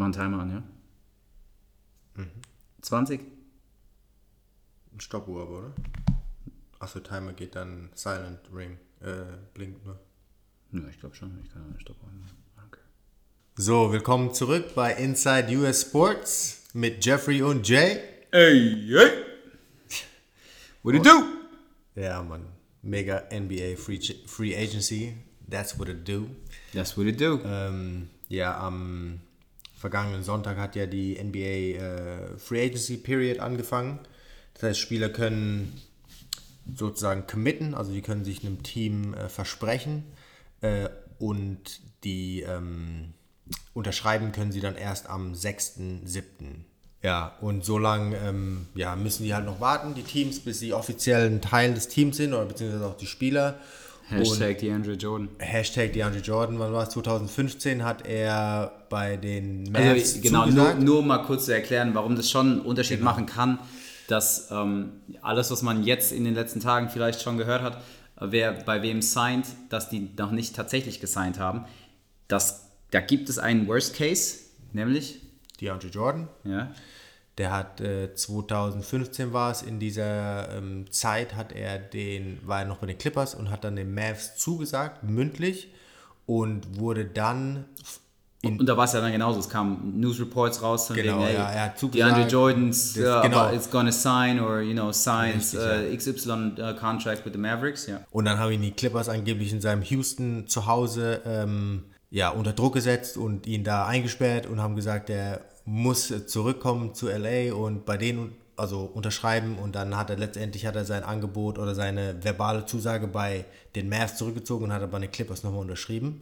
mach einen Timer an, ja? 20? Ein Stoppuhr, aber, oder? Achso, Timer geht dann Silent Ring. Äh, blinkt nur. Ja, ich glaube schon. Ich kann einen Stopp machen. Okay. So, willkommen zurück bei Inside US Sports mit Jeffrey und Jay. Hey, hey! What do you do? Ja, Mann. Mega NBA Free, Free Agency. That's what it do. That's what you do. Ähm, ja, am vergangenen Sonntag hat ja die NBA äh, Free Agency Period angefangen. Das heißt, Spieler können sozusagen committen, also die können sich einem Team äh, versprechen äh, und die ähm, unterschreiben können sie dann erst am 6.7. Ja, und so lange ähm, ja, müssen die halt noch warten, die Teams, bis sie offiziell ein Teil des Teams sind oder beziehungsweise auch die Spieler. Hashtag DeAndre Jordan. Hashtag DeAndre Jordan, wann war es? 2015 hat er bei den Also, Mavs genau, nur, nur mal kurz zu erklären, warum das schon einen Unterschied machen kann, dass ähm, alles, was man jetzt in den letzten Tagen vielleicht schon gehört hat, wer bei wem signed, dass die noch nicht tatsächlich gesigned haben, das, da gibt es einen Worst Case, nämlich, DeAndre Jordan, ja, der hat äh, 2015 war es, in dieser ähm, Zeit hat er den, war er noch bei den Clippers und hat dann den Mavs zugesagt, mündlich, und wurde dann Und da war es ja dann genauso. Es kamen News Reports raus von Genau, wegen, hey, ja, er hat zugesagt, DeAndre Jordan's das- uh, genau. is gonna sign or you know signs Richtig, uh, XY uh, contract with the Mavericks. Ja. Und dann haben ihn die Clippers angeblich in seinem Houston zu Hause ähm, ja, unter Druck gesetzt und ihn da eingesperrt und haben gesagt, er muss zurückkommen zu LA und bei denen also unterschreiben und dann hat er letztendlich hat er sein Angebot oder seine verbale Zusage bei den Mavs zurückgezogen und hat aber bei den Clippers nochmal unterschrieben.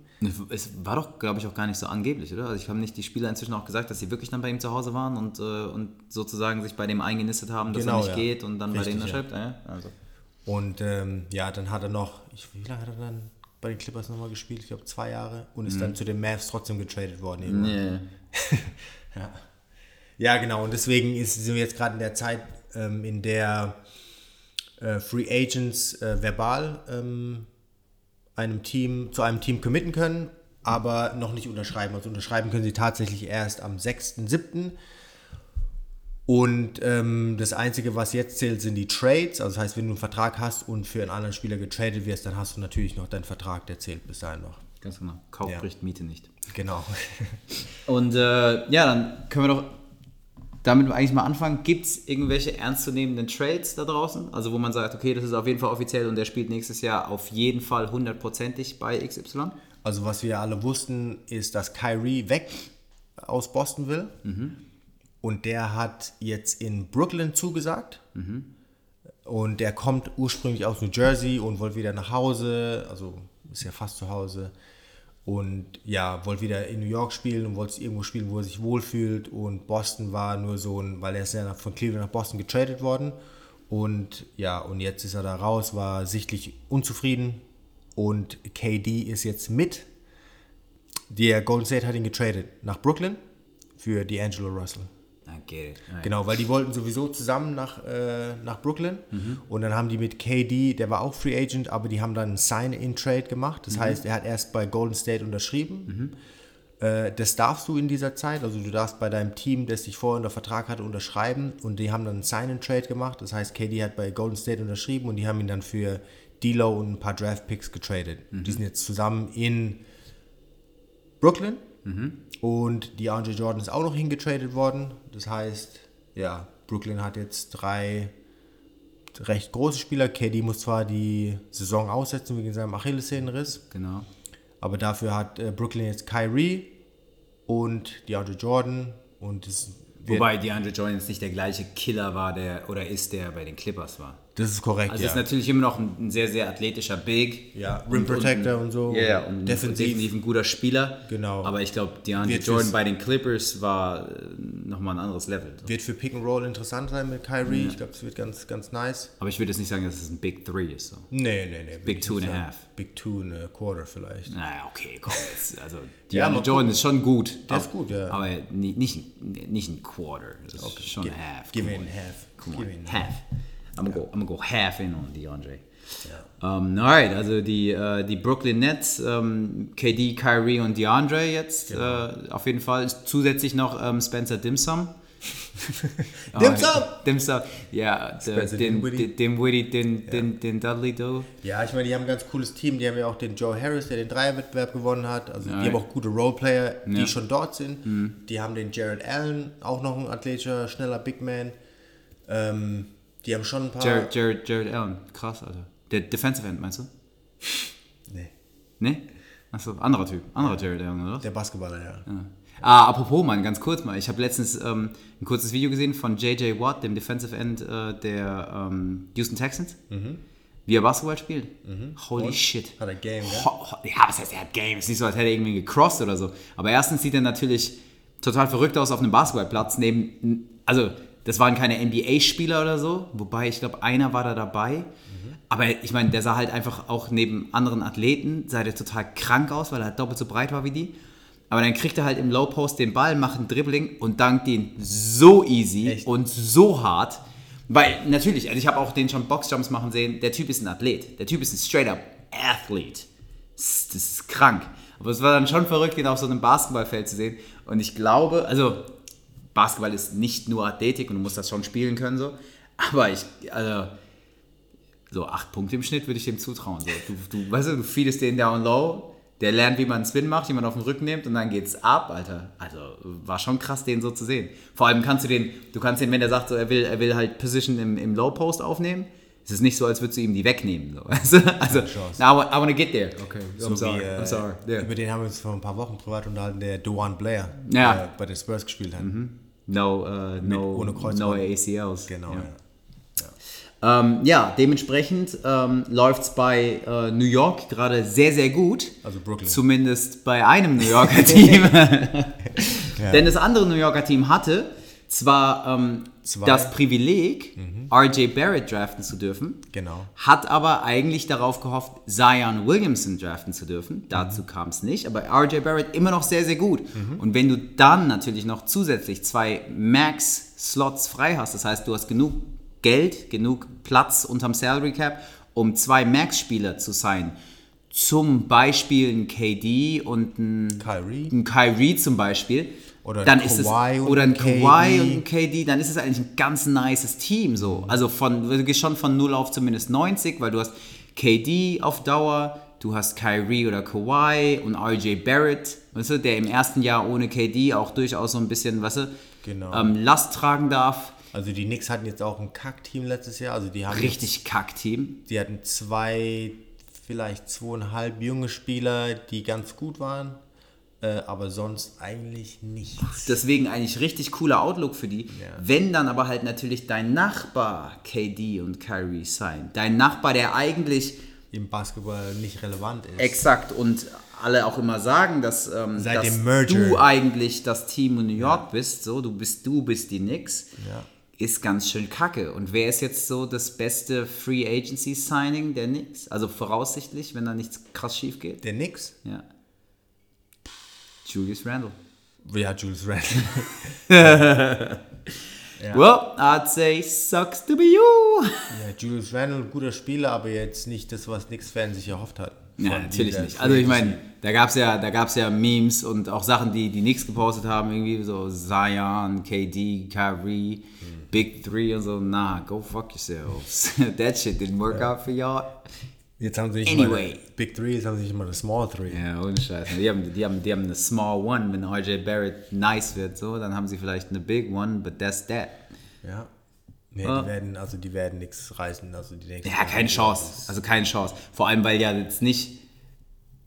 Es war doch, glaube ich, auch gar nicht so angeblich, oder? Also ich habe nicht die Spieler inzwischen auch gesagt, dass sie wirklich dann bei ihm zu Hause waren und, äh, und sozusagen sich bei dem eingenistet haben, dass Genau, er nicht ja. geht und dann Richtig, bei denen ja. unterschreibt. Ja. Also. Und ähm, ja, dann hat er noch, ich, wie lange hat er dann bei den Clippers nochmal gespielt? Ich glaube zwei Jahre und ist dann zu den Mavs trotzdem getradet worden. irgendwann. Nee. Ja. ja, genau. Und deswegen ist, sind wir jetzt gerade in der Zeit, ähm, in der äh, Free Agents äh, verbal ähm, einem Team, zu einem Team committen können, aber noch nicht unterschreiben. Also unterschreiben können sie tatsächlich erst am 6.7. Und ähm, das Einzige, was jetzt zählt, sind die Trades. Also das heißt, wenn du einen Vertrag hast und für einen anderen Spieler getradet wirst, dann hast du natürlich noch deinen Vertrag, der zählt bis dahin noch. Ganz genau. Kauf Ja. bricht Miete nicht. Genau. Und äh, ja, dann können wir doch damit eigentlich mal anfangen. Gibt es irgendwelche ernstzunehmenden Trades da draußen? Also wo man sagt, okay, das ist auf jeden Fall offiziell und der spielt nächstes Jahr auf jeden Fall hundertprozentig bei XY? Also was wir alle wussten, ist, dass Kyrie weg aus Boston will. Und der hat jetzt in Brooklyn zugesagt. Und der kommt ursprünglich aus New Jersey und wollte wieder nach Hause. Also ist ja fast zu Hause. Und ja, wollte wieder in New York spielen und wollte irgendwo spielen, wo er sich wohlfühlt. Und Boston war nur so ein, weil er ist ja von Cleveland nach Boston getradet worden. Und ja, und jetzt ist er da raus, war sichtlich unzufrieden. Und KD ist jetzt mit. Der Golden State hat ihn getradet nach Brooklyn für D'Angelo Russell. Genau, weil die wollten sowieso zusammen nach, äh, nach Brooklyn. Und dann haben die mit KD, der war auch Free Agent, aber die haben dann einen Sign-In-Trade gemacht. Das heißt, er hat erst bei Golden State unterschrieben. Äh, das darfst du in dieser Zeit. Also du darfst bei deinem Team, das dich vorher unter Vertrag hatte, unterschreiben. Und die haben dann einen Sign-In-Trade gemacht. Das heißt, KD hat bei Golden State unterschrieben und die haben ihn dann für D'Lo und ein paar Draft-Picks getradet. Die sind jetzt zusammen in Brooklyn. Und DeAndre Jordan ist auch noch hingetradet worden. Das heißt, ja, Brooklyn hat jetzt drei recht große Spieler. KD muss zwar die Saison aussetzen wegen seinem Achillessehnenriss, Genau. aber dafür hat äh, Brooklyn jetzt Kyrie und DeAndre Jordan und es Wobei DeAndre Jordan jetzt nicht der gleiche Killer war, der oder ist, der bei den Clippers war. Das ist korrekt, Also ja. ist natürlich immer noch ein, ein sehr, sehr athletischer Big. Ja, Rim Protector und so. Ja, ja, und Defensiv. definitiv ein guter Spieler. Genau. Aber ich glaube, DeAndre Jordan bei den Clippers war äh, nochmal ein anderes Level. wird für Pick and Roll interessant sein mit Kyrie. Ich glaube, es wird ganz, ganz nice. Aber ich würde jetzt nicht sagen, dass es ein Big Three ist. So. Nee, nee, nee. Big two and a half. Big two and a quarter vielleicht. Naja, okay, komm jetzt. Also, Ja, DeAndre mal Jordan ist schon gut. Der ist gut, ja. Aber nicht, nicht, nicht ein Quarter. Das ist schon Give- half. give in on. half. Come on, half. I'm gonna, go, I'm gonna go half in on DeAndre. Ähm, alright, also die, äh, die Brooklyn Nets, ähm, KD, Kyrie und DeAndre jetzt Genau. äh, auf jeden Fall. Zusätzlich noch ähm, Spencer Dimsum. Dimsum! Dimsum, ja, den, Dinwiddie. den, den, Witty, den, den, den Dudley Do. Ja, ich meine, die haben ein ganz cooles Team. Die haben ja auch den Joe Harris, der den Dreierwettbewerb gewonnen hat. Also Ja. die haben auch gute Roleplayer, die Ja. Mhm. schon dort sind. Die haben den Jared Allen, auch noch ein athletischer, schneller Big Man. Ähm, die haben schon ein paar. Jared, Jared, Jared Allen, krass, Alter. Der Defensive End, meinst du? Nee, Ne? Achso, anderer Typ. Anderer Jared Allen, oder? der Basketballer, ja. Ah, apropos, Mann, ganz kurz mal. Ich habe letztens ähm, ein kurzes Video gesehen von J.J. Watt, dem Defensive End äh, der ähm, Houston Texans, wie er Basketball spielt. Holy shit. Hat er Game? Ho ho- ja, was heißt, er hat Game? Ist nicht so, als hätte er irgendwie gecrossed oder so. Aber erstens sieht er natürlich total verrückt aus auf einem Basketballplatz. Neben, also, das waren keine NBA-Spieler oder so, wobei ich glaube, einer war da dabei. Aber ich meine, der sah halt einfach auch neben anderen Athleten, sah der total krank aus, weil er halt doppelt so breit war wie die. Aber dann kriegt er halt im Low Post den Ball, macht ein Dribbling und dankt ihn so easy Echt? und so hart. Weil natürlich, also ich habe auch den schon Boxjumps machen sehen, der Typ ist ein Athlet. Der Typ ist ein straight up Athlete. Das ist krank. Aber es war dann schon verrückt, ihn auf so einem Basketballfeld zu sehen. Und ich glaube, also Basketball ist nicht nur Athletik und du musst das schon spielen können so. Aber ich, also so acht Punkte im Schnitt würde ich dem zutrauen. So. Du, du, weißt du, du feedest den down low, der lernt, wie man einen Spin macht, wie man auf den Rücken nimmt und dann geht's ab, Alter. Also war schon krass, den so zu sehen. Vor allem kannst du den, du kannst den, wenn der sagt, so, er will, er will halt Position im, im Low Post aufnehmen, ist es nicht so, als würdest du ihm die wegnehmen. So. Du? Also, Chance. I, I wanna get there. Okay, So I'm sorry. wie, äh, I'm sorry. Yeah. Über den haben wir uns vor ein paar Wochen privat unterhalten, der Dewan Blair, Ja. der bei den Spurs gespielt hat. No, uh, no, ohne no. ACLs. Genau, Ja. ja. Ähm, ja, dementsprechend ähm, läuft es bei äh, New York gerade sehr, sehr gut. Also Brooklyn. Zumindest bei einem New Yorker Team. Denn das andere New Yorker Team hatte zwar ähm, das Privileg, RJ Barrett draften zu dürfen, Genau. hat aber eigentlich darauf gehofft, Zion Williamson draften zu dürfen. Dazu kam es nicht, aber RJ Barrett immer noch sehr, sehr gut. Und wenn du dann natürlich noch zusätzlich zwei Max-Slots frei hast, das heißt, du hast genug Geld, genug Platz unterm Salary Cap, um zwei Max-Spieler zu sein, zum Beispiel ein KD und ein Kyrie. ein Kyrie zum Beispiel, Oder ein dann ist es Kawhi und oder ein. Kawhi und ein KD, dann ist es eigentlich ein ganz nices Team so. Also von du gehst schon von 0 auf zumindest 90, weil du hast KD auf Dauer, du hast Kyrie oder Kawhi und RJ Barrett, weißt du, der im ersten Jahr ohne KD auch durchaus so ein bisschen, weißt du, Genau. ähm, Last tragen darf. Also die Knicks hatten jetzt auch ein Kack-Team letztes Jahr. Also die haben Richtig Kack-Team. Die hatten zwei, vielleicht zweieinhalb junge Spieler, die ganz gut waren. Äh, aber sonst eigentlich nichts. Deswegen eigentlich richtig cooler Outlook für die. Wenn dann aber halt natürlich dein Nachbar KD und Kyrie sein. Dein Nachbar, der eigentlich Im Basketball nicht relevant ist. exakt und alle auch immer sagen, dass, ähm, Seit dass dem Merger. du eigentlich das Team in New York bist, so du bist du bist die Knicks, Ja. ist ganz schön kacke. Und wer ist jetzt so das beste Free Agency Signing der Knicks? Also voraussichtlich, wenn da nichts krass schief geht. Der Knicks? Ja. Julius Randle. Ja, Julius Randle. Well, I'd say sucks to be you. ja, Julius Randle, guter Spieler, aber jetzt nicht das, was Knicks-Fans sich erhofft hatten. Ja, natürlich nicht. Also ich meine, da gab es ja, da gab's ja Memes und auch Sachen, die die Knicks gepostet haben, irgendwie so Zion, KD, Kyrie, Big Three und so. Nah, go fuck yourselves. That shit didn't work out for y'all. Jetzt haben sie nicht Anyway. mal Big Three, jetzt haben sie nicht mal eine Small Three. Ja, ohne Scheiß. Die haben, die, haben, die haben eine Small One, wenn RJ Barrett nice wird, so, dann haben sie vielleicht eine Big One, but that's that. Ja. Nee, Ah. die werden, also die werden nichts reißen. Also die nächsten Ja, keine Chance. Also keine Chance. Vor allem, weil ja jetzt nicht.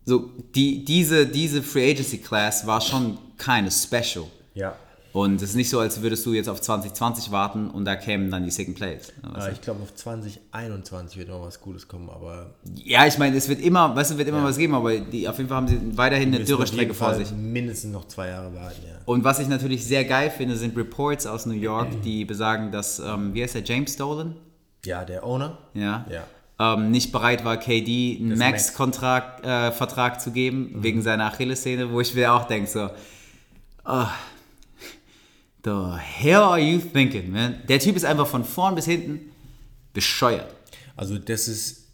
So, die, diese, diese Free Agency Class war schon keine Special. Ja. Und es ist nicht so, als würdest du jetzt auf 2020 warten und da kämen dann die Second Plays. Äh, ich glaube, auf 2021 wird noch was Gutes kommen, aber Ja, ich meine, es wird immer, weißt du, wird immer was geben, aber die, auf jeden Fall haben sie weiterhin eine Dürrestrecke jeden vor sich. mindestens noch zwei Jahre warten, ja. Und was ich natürlich sehr geil finde, sind Reports aus New York, die besagen, dass, ähm, wie heißt der, James Dolan? Ja, der Owner? Ja. Ja. Ähm, nicht bereit war, KD einen Max-Vertrag äh, Vertrag zu geben, Mhm. wegen seiner Achillessehne, wo ich mir auch denke, so, oh, the hell are you thinking, man? Der Typ ist einfach von vorn bis hinten bescheuert. Also das ist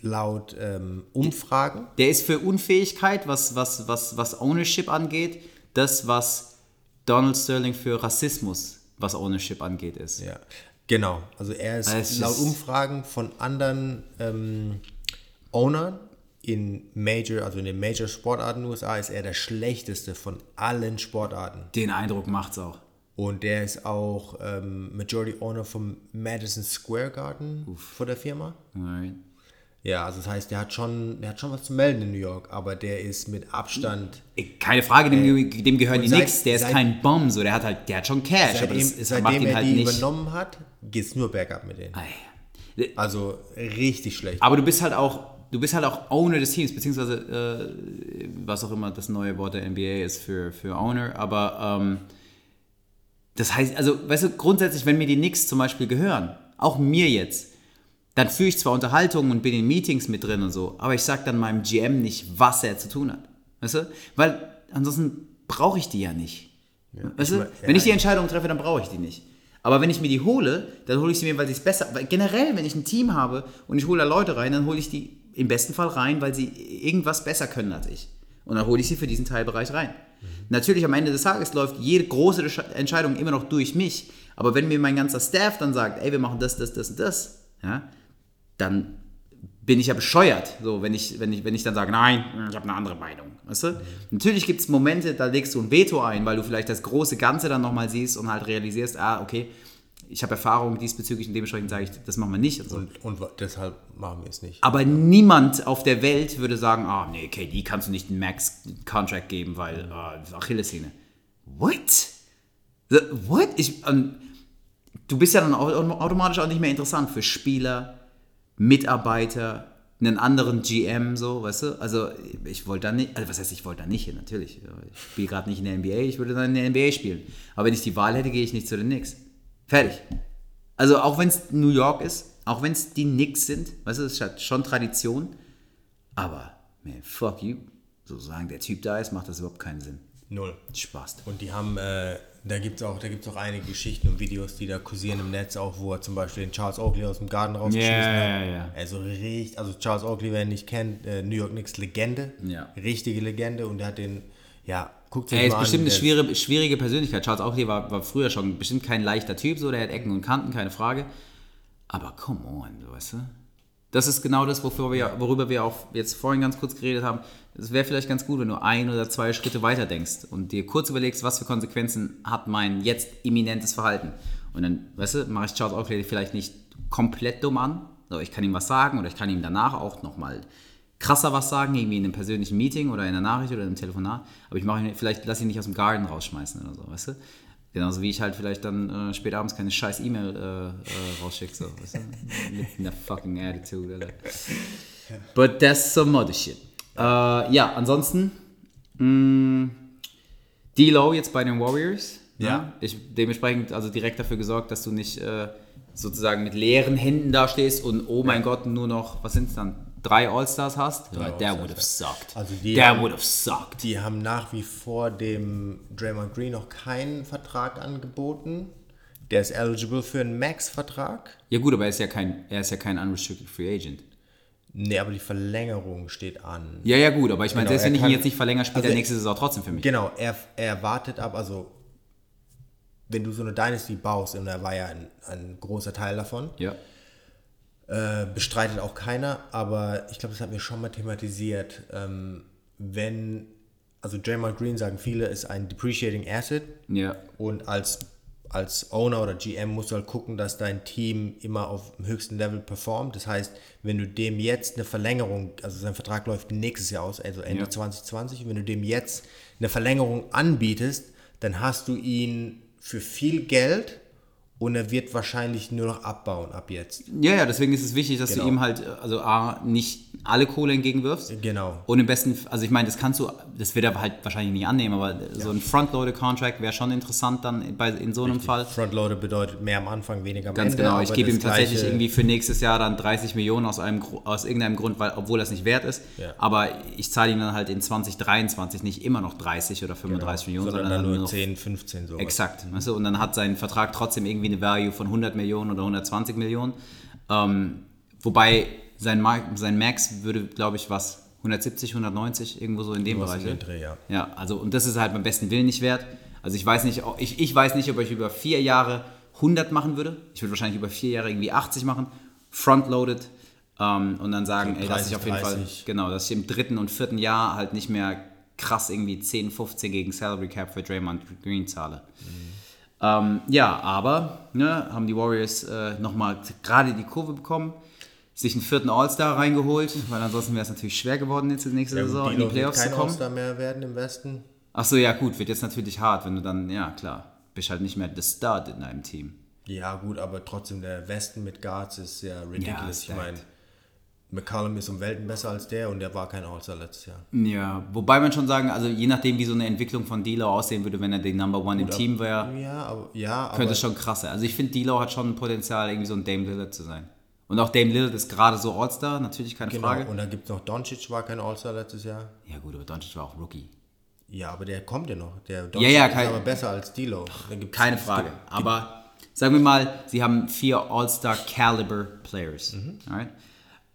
laut ähm, Umfragen. Der ist für Unfähigkeit, was, was, was, was Ownership angeht, das, was Donald Sterling für Rassismus, was Ownership angeht, ist. Ja, genau. Also er ist Es laut Umfragen von anderen ähm, Ownern in Major, also in den Major Sportarten USA, ist er der schlechteste von allen Sportarten. Den Eindruck macht's auch. Und der ist auch ähm, Majority Owner vom Madison Square Garden vor der Firma. Alright. Ja, also das heißt, der hat schon, der hat schon was zu melden in New York, aber der ist mit Abstand. Keine Frage, dem, dem gehören die Äh, seit- nix. Der ist seit- kein Bomb, so der hat halt, der hat schon Cash, aber Seitdem, das, das macht seitdem ihn er halt die nicht. übernommen hat, geht es nur bergab mit denen. Ei. Also richtig schlecht. Aber du bist halt auch, du bist halt auch Owner des Teams, beziehungsweise äh, was auch immer das neue Wort der NBA ist für, für Owner, aber ähm, das heißt, also, weißt du, grundsätzlich, wenn mir die Knicks zum Beispiel gehören, auch mir jetzt, dann führe ich zwar Unterhaltungen und bin in Meetings mit drin und so, aber ich sag dann meinem GM nicht, was er zu tun hat. Weißt du? Weil ansonsten brauche ich die ja nicht. weißt du? mein- ja, wenn ich die Entscheidung treffe, dann brauche ich die nicht. Aber wenn ich mir die hole, dann hole ich sie mir, weil sie es besser. Weil generell, wenn ich ein Team habe und ich hole da Leute rein, dann hole ich die im besten Fall rein, weil sie irgendwas besser können als ich. Und dann hole ich sie für diesen Teilbereich rein. Natürlich am Ende des Tages läuft jede große Entsch- Entscheidung immer noch durch mich. Aber wenn mir mein ganzer Staff dann sagt, ey, wir machen das, das, das und das, ja, dann bin ich ja bescheuert, so, wenn ich, wenn ich, wenn ich dann sage, nein, ich habe eine andere Meinung. Weißt du? Natürlich gibt es Momente, da legst du ein Veto ein, weil du vielleicht das große Ganze dann nochmal siehst und halt realisierst, ah, okay, ich habe Erfahrung diesbezüglich und dementsprechend sage ich, das machen wir nicht. Und so. Und, und wa- deshalb machen wir es nicht. Aber niemand auf der Welt würde sagen, ah, nee, KD kannst du nicht einen Max-Contract geben, weil äh, Achillessehne. What? The, what? Ich, ähm, du bist ja dann au- automatisch auch nicht mehr interessant für Spieler, Mitarbeiter, einen anderen GM, so, weißt du? Also, ich wollte da nicht, also was heißt, ich wollte da nicht hin, natürlich. Ich spiele gerade nicht in der NBA, ich würde dann in der NBA spielen. Aber wenn ich die Wahl hätte, gehe ich nicht zu den Knicks. Fertig. Also, auch wenn es New York ist, auch wenn es die Knicks sind, weißt du, das hat schon Tradition. Aber, man, fuck you. Sozusagen der Typ da ist, macht das überhaupt keinen Sinn. Null. Spaß. Und die haben, äh, da gibt es auch, da gibt's auch einige Geschichten und Videos, die da kursieren im Netz, auch wo er zum Beispiel den Charles Oakley aus dem Garten rausgeschmissen Ja, hat. ja, ja. Also richtig, also Charles Oakley, wer ihn nicht kennt, äh, New York Knicks Legende. Ja. Richtige Legende und der hat den, ja, guckt sich Er ist bestimmt an. eine schwierige, schwierige Persönlichkeit. Charles Oakley war, war früher schon bestimmt kein leichter Typ, so, der hat Ecken und Kanten, keine Frage. Aber come on, weißt du? Das ist genau das, wofür wir, worüber wir auch jetzt vorhin ganz kurz geredet haben. Es wäre vielleicht ganz gut, wenn du ein oder zwei Schritte weiter denkst und dir kurz überlegst, was für Konsequenzen hat mein jetzt imminentes Verhalten. Und dann, weißt du, mache ich Charles Oakley vielleicht nicht komplett dumm an. So, ich kann ihm was sagen oder ich kann ihm danach auch nochmal krasser was sagen, irgendwie in einem persönlichen Meeting oder in einer Nachricht oder in einem Telefonat. Aber ich mache ihn, vielleicht lasse ihn nicht aus dem Garten rausschmeißen oder so, weißt du? Genauso wie ich halt vielleicht dann äh, spät abends keine scheiß E-Mail äh, äh, rausschicke, so, weißt du? Mit einer fucking Attitude, Alter. But that's some other shit. Äh, ja, ansonsten, mh, D-Low jetzt bei den Warriors. Ja. Ich dementsprechend also direkt dafür gesorgt, dass du nicht äh, sozusagen mit leeren Händen da stehst und oh mein Gott, nur noch, was sind es dann, drei All-Stars hast? That All-Stars, would have sucked. Also die haben- would have sucked. Die haben nach wie vor dem Draymond Green noch keinen Vertrag angeboten. Der ist eligible für einen Max-Vertrag. Ja gut, aber er ist ja kein, er ist ja kein unrestricted free agent. Nee, aber die Verlängerung steht an. Ja, ja gut, aber ich meine, Genau, selbst wenn ich ihn jetzt nicht verlängere, spielt also er- nächste Saison trotzdem für mich. Genau, er, er wartet ab, also wenn du so eine Dynasty baust, und er war ja ein, ein großer Teil davon, Ja. Äh, bestreitet auch keiner, aber ich glaube, das hatten wir schon mal thematisiert. Ähm, wenn, also Draymond Green sagen viele, ist ein depreciating asset Ja. und als, als Owner oder GM musst du halt gucken, dass dein Team immer auf dem höchsten Level performt. Das heißt, wenn du dem jetzt eine Verlängerung, also sein Vertrag läuft nächstes Jahr aus, also Ende Ja. 2020, und wenn du dem jetzt eine Verlängerung anbietest, dann hast du ihn für viel Geld und er wird wahrscheinlich nur noch abbauen ab jetzt. Ja, ja, deswegen ist es wichtig, dass Genau. du ihm halt, äh, also A, nicht alle Kohle entgegenwirfst. Genau. Und im besten, also ich meine, das kannst du, das wird er halt wahrscheinlich nicht annehmen, aber so ein Frontloader-Contract wäre schon interessant dann bei, in so einem Fall. Frontloader bedeutet mehr am Anfang, weniger am Ganz Ende. genau, ich gebe ihm tatsächlich irgendwie für nächstes Jahr dann 30 Millionen aus, einem, aus irgendeinem Grund, weil, obwohl das nicht wert ist. Ja. Aber ich zahle ihm dann halt in 2023 nicht immer noch 30 oder 35 Millionen, sondern sondern, dann nur noch 10, 15 so. Exakt. Weißt du? Und dann hat sein Vertrag trotzdem irgendwie eine Value von 100 Millionen oder 120 Millionen. Ähm, wobei sein, Mar- sein Max würde, glaube ich, was, 170, 190, irgendwo so in dem in Bereich. den ne? Dreh, ja. Ja, also und das ist halt beim besten Willen nicht wert. Also ich weiß nicht, ob- ich, ich weiß nicht, ob ich über vier Jahre 100 machen würde. Ich würde wahrscheinlich über vier Jahre irgendwie 80 machen, frontloaded ähm, und dann sagen, So ey, dass ich 30, auf jeden Fall, 30. genau, dass ich im dritten und vierten Jahr halt nicht mehr krass irgendwie 10, 15 gegen Salary Cap für Draymond Green zahle. Ähm, ja, aber ne, haben die Warriors äh, nochmal gerade die Kurve bekommen, sich einen vierten All-Star reingeholt, weil ansonsten wäre es natürlich schwer geworden, jetzt in nächste Ja, Saison in die Playoffs zu kein kommen. All-Star mehr werden im Westen. Ach so, ja gut, wird jetzt natürlich hart, wenn du dann, ja klar, bist halt nicht mehr the Stud in deinem Team. Ja, gut, aber trotzdem, der Westen mit Guards ist ja ridiculous. ich stacked. meine, McCallum ist um Welten besser als der und der war kein All-Star letztes Jahr. Ja, wobei man schon sagen, also je nachdem, wie so eine Entwicklung von D'Lo aussehen würde, wenn er der Number One im Team wäre, Ja, aber, ja, könnte aber es schon krass sein. Also ich finde, D'Lo hat schon ein Potenzial, irgendwie so ein Dame Lillard zu sein. Und auch Dame Lillard ist gerade so All-Star, natürlich keine genau. Frage. Und dann gibt es noch Doncic, war kein All-Star letztes Jahr. Ja gut, aber Doncic war auch Rookie. Ja, aber der kommt ja noch. Der Ja, ja, ist kein- aber besser als gibt's- Keine Frage. gibt- Aber sagen wir mal, sie haben vier All-Star-Caliber-Players. Mhm. Alright?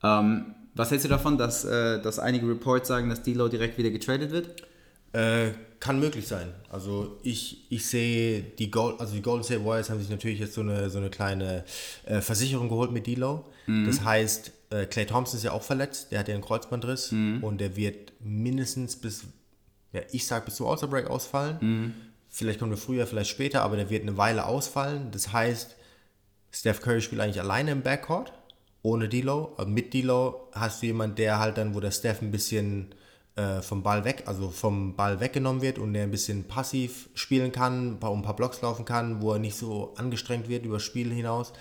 Ähm, was hältst du davon, dass, äh, dass einige Reports sagen, dass D'Lo direkt wieder getradet wird? Äh, kann möglich sein. Also ich, ich sehe, die, Gold, also die Golden State Warriors haben sich natürlich jetzt so eine, so eine kleine äh, Versicherung geholt mit D'Lo. Das heißt, äh, Clay Thompson ist ja auch verletzt, der hat ja einen Kreuzbandriss und der wird mindestens bis, ja, ich sag bis zum All-Star Break ausfallen. Vielleicht kommt er früher, vielleicht später, aber der wird eine Weile ausfallen. Das heißt, Steph Curry spielt eigentlich alleine im Backcourt, ohne D'Lo. Aber mit D'Lo hast du jemanden, der halt dann, wo der Steph ein bisschen äh, vom Ball weg, also vom Ball weggenommen wird und der ein bisschen passiv spielen kann, ein paar, um ein paar Blocks laufen kann, wo er nicht so angestrengt wird über das Spiel hinaus.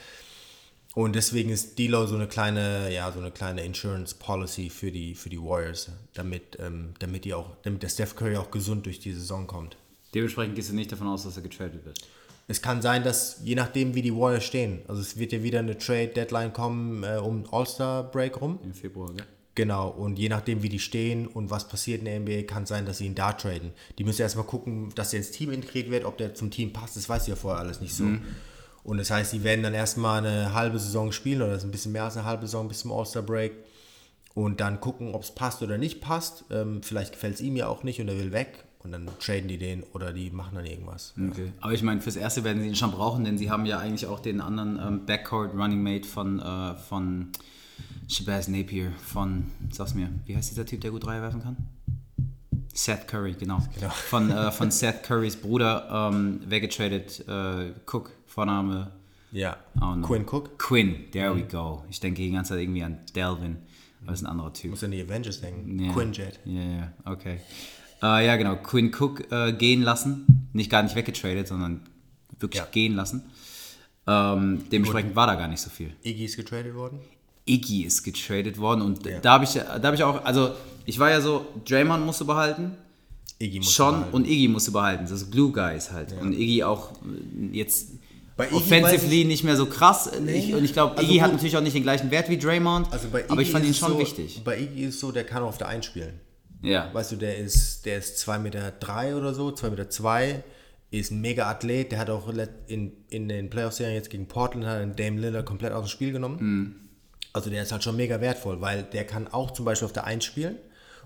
Und deswegen ist D'Lo so eine kleine, ja, so eine kleine Insurance Policy für die, für die Warriors, damit, ähm, damit die auch, damit der Steph Curry auch gesund durch die Saison kommt. Dementsprechend gehst du nicht davon aus, dass er getradet wird. Es kann sein, dass je nachdem, wie die Warriors stehen, also es wird ja wieder eine Trade-Deadline kommen äh, um All-Star-Break rum. Im Februar, gell? Genau, und je nachdem, wie die stehen und was passiert in der NBA, kann sein, dass sie ihn da traden. Die müssen erstmal gucken, dass er ins Team integriert wird, ob der zum Team passt, das weiß ich ja vorher alles nicht so. Und das heißt, die werden dann erstmal eine halbe Saison spielen oder das ist ein bisschen mehr als eine halbe Saison bis zum All-Star-Break und dann gucken, ob es passt oder nicht passt. Ähm, vielleicht gefällt es ihm ja auch nicht und er will weg und dann traden die den oder die machen dann irgendwas. Okay. Aber ich meine, fürs Erste werden sie ihn schon brauchen, denn sie haben ja eigentlich auch den anderen ähm, Backcourt Running Mate von, äh, von Shabazz Napier, von, sag's mir, wie heißt dieser Typ, der gut Dreier werfen kann? Seth Curry, genau. Genau. Von, äh, von Seth Currys Bruder ähm, weggetradet, äh, Cook, Vorname Ja, Oh, no. Quinn Cook, Quinn, there we go. Ich denke die ganze Zeit irgendwie an Delvin, weil ist ein anderer Typ. muss an die Avengers denken. Ja. Quinn Jet. Ja, ja, okay. Äh, ja, genau. Quinn Cook äh, gehen lassen. Nicht gar nicht weggetradet, sondern wirklich Ja. gehen lassen. Ähm, dementsprechend war da gar nicht so viel. Iggy ist getradet worden. Iggy ist getradet worden und Ja. da habe ich, da hab ich auch, also ich war ja so, Draymond musst du behalten, Iggy muss Sean behalten. und Iggy musst du behalten. Das ist Glue Guys halt. Und Iggy auch äh, jetzt Bei offensively weiß nicht mehr so krass. Ich, und ich glaube, Also Iggy hat gut. natürlich auch nicht den gleichen Wert wie Draymond, Also aber ich fand ihn schon so, wichtig. Bei Iggy ist so, der kann auch auf der 1 spielen. Ja. Weißt du, der ist, der ist 2 Meter drei oder so, 2 Meter zwei, ist ein mega Athlet. Der hat auch in, in den Playoff-Serien jetzt gegen Portland hat einen Dame Lillard komplett aus dem Spiel genommen. Also der ist halt schon mega wertvoll, weil der kann auch zum Beispiel auf der 1 spielen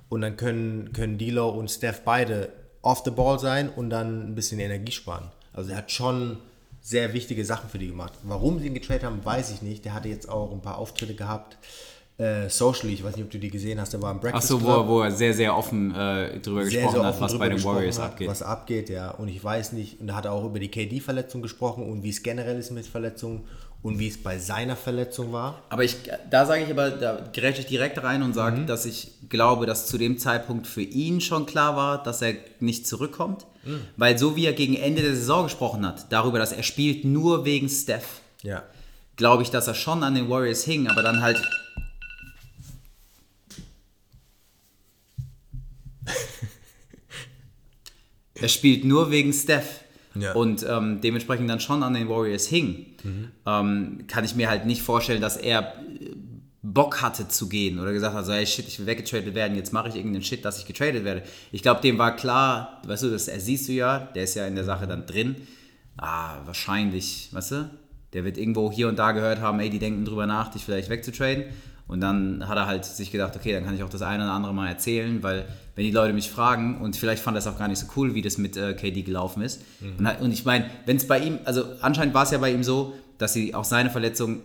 und dann können, können D'Lo und Steph beide off the ball sein und dann ein bisschen Energie sparen. Also er hat schon sehr wichtige Sachen für die gemacht. Warum sie ihn getradet haben, weiß ich nicht. Der hatte jetzt auch ein paar Auftritte gehabt. Äh, socially, ich weiß nicht, ob du die gesehen hast, der war im Breakfast Achso, wo, Club er- wo er sehr, sehr offen äh, drüber sehr, gesprochen sehr hat, was bei den Warriors hat, abgeht. Was abgeht, ja. Und ich weiß nicht, und da hat er auch über die KD-Verletzung gesprochen und wie es generell ist mit Verletzungen und wie es bei seiner Verletzung war. Aber ich, da sage ich aber, da grätsche ich direkt rein und Mhm. sage, dass ich glaube, dass zu dem Zeitpunkt für ihn schon klar war, dass er nicht zurückkommt. Mhm. Weil so wie er gegen Ende der Saison gesprochen hat, darüber, dass er spielt nur wegen Steph, Ja. glaube ich, dass er schon an den Warriors hing, aber dann halt. er spielt nur wegen Steph. Ja. Und ähm, dementsprechend dann schon an den Warriors hing, ähm, kann ich mir halt nicht vorstellen, dass er äh, Bock hatte zu gehen oder gesagt hat, so, hey shit, ich will weggetradet werden, jetzt mache ich irgendeinen Shit, dass ich getradet werde. Ich glaube, dem war klar, weißt du, das er siehst du ja, der ist ja in der Sache dann drin. Ah, wahrscheinlich, weißt du, der wird irgendwo hier und da gehört haben, ey, die denken drüber nach, dich vielleicht wegzutraden. Und dann hat er halt sich gedacht, okay, dann kann ich auch das eine oder andere mal erzählen, weil wenn die Leute mich fragen und vielleicht fand er es auch gar nicht so cool, wie das mit äh, KD gelaufen ist. Mhm. Und, und ich meine, wenn es bei ihm, also anscheinend war es ja bei ihm so, dass sie auch seine Verletzung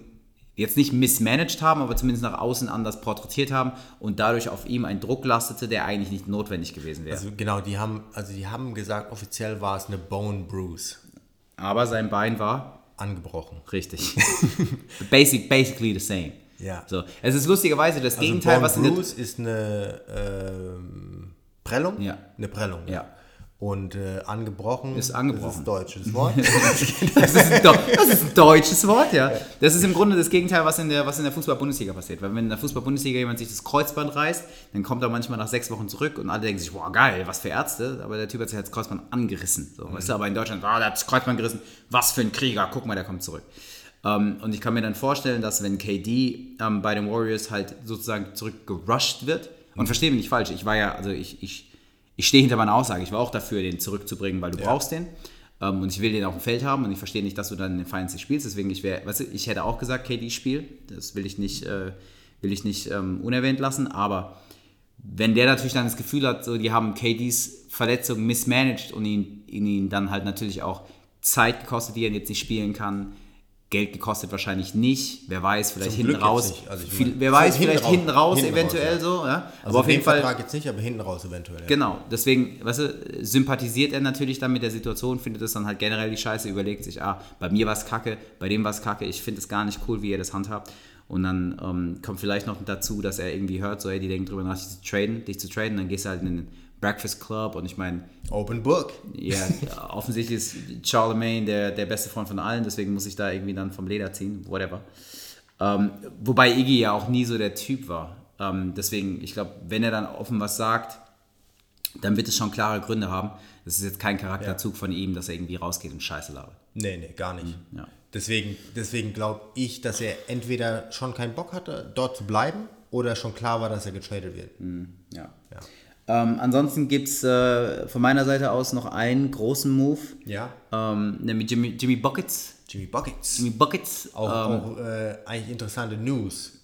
jetzt nicht mismanaged haben, aber zumindest nach außen anders porträtiert haben und dadurch auf ihm ein Druck lastete, der eigentlich nicht notwendig gewesen wäre. Also genau, die haben, also die haben gesagt, offiziell war es eine Bone Bruise. Aber sein Bein war angebrochen. Richtig. Basic, basically the same. Ja. So, es ist lustigerweise das also Gegenteil, Bone was in Bruise ist eine ähm, Prellung. Ja. Eine Prellung. Ja. Und äh, angebrochen Ist angebrochen. Das ist deutsches Wort. das, ist ein, das ist ein deutsches Wort, ja. Das ist im Grunde das Gegenteil, was in der, was in der Fußball-Bundesliga passiert. Weil wenn in der Fußball-Bundesliga jemand sich das Kreuzband reißt, dann kommt er manchmal nach sechs Wochen zurück und alle denken sich, wow, geil, was für Ärzte. Aber der Typ hat sich halt das Kreuzband angerissen. So, mhm. weißt du, aber in Deutschland, ah, der hat das Kreuzband gerissen, was für ein Krieger, guck mal, der kommt zurück. Um, ähm, und ich kann mir dann vorstellen, dass wenn KD um, ähm, bei den Warriors halt sozusagen zurückgerusht wird, und mhm. verstehe mich nicht falsch, ich war ja, also ich, ich ich stehe hinter meiner Aussage. Ich war auch dafür, den zurückzubringen, weil du ja. brauchst den. Ähm, und ich will den auf dem Feld haben und ich verstehe nicht, dass du dann in den Finals nicht spielst. Deswegen, ich, wär, weißt du, ich hätte auch gesagt, KD spiel. Das will ich nicht, äh, will ich nicht ähm, unerwähnt lassen. Aber wenn der natürlich dann das Gefühl hat, so, die haben KDs Verletzung mismanaged und ihn, ihn dann halt natürlich auch Zeit gekostet, die er jetzt nicht spielen kann, Geld gekostet wahrscheinlich nicht. Wer weiß, vielleicht Zum hinten raus. Also viel, wer weiß, vielleicht hinten raus, hinten eventuell raus, ja. so. Ja? Also aber auf jeden Fall. Vertrag jetzt nicht, aber hinten raus eventuell. Ja. Genau. Deswegen, weißt du, sympathisiert er natürlich dann mit der Situation, findet es dann halt generell die Scheiße, überlegt sich, ah, bei mir war es kacke, bei dem war es kacke, ich finde es gar nicht cool, wie ihr das handhabt. Und dann ähm, kommt vielleicht noch dazu, dass er irgendwie hört, so, hey, die denken drüber nach, dich zu traden, dich zu traden, dann gehst du halt in den Breakfast Club und ich meine. Open Book. Ja, offensichtlich ist Charlemagne der, der beste Freund von allen, deswegen muss ich da irgendwie dann vom Leder ziehen, whatever. Ähm, wobei Iggy ja auch nie so der Typ war. Ähm, deswegen, ich glaube, wenn er dann offen was sagt, dann wird es schon klare Gründe haben. Das ist jetzt kein Charakterzug ja. von ihm, dass er irgendwie rausgeht und Scheiße labert. Nee, nee, gar nicht. Mhm, ja. Deswegen, deswegen glaube ich, dass er entweder schon keinen Bock hatte, dort zu bleiben, oder schon klar war, dass er getradet wird. Mhm, ja. ja. Ähm, ansonsten gibt es äh, von meiner Seite aus noch einen großen Move. Ja. Ähm, nämlich Jimmy, Jimmy Buckets. Jimmy Buckets. Jimmy Buckets. Auch, ähm, auch äh, eigentlich interessante News,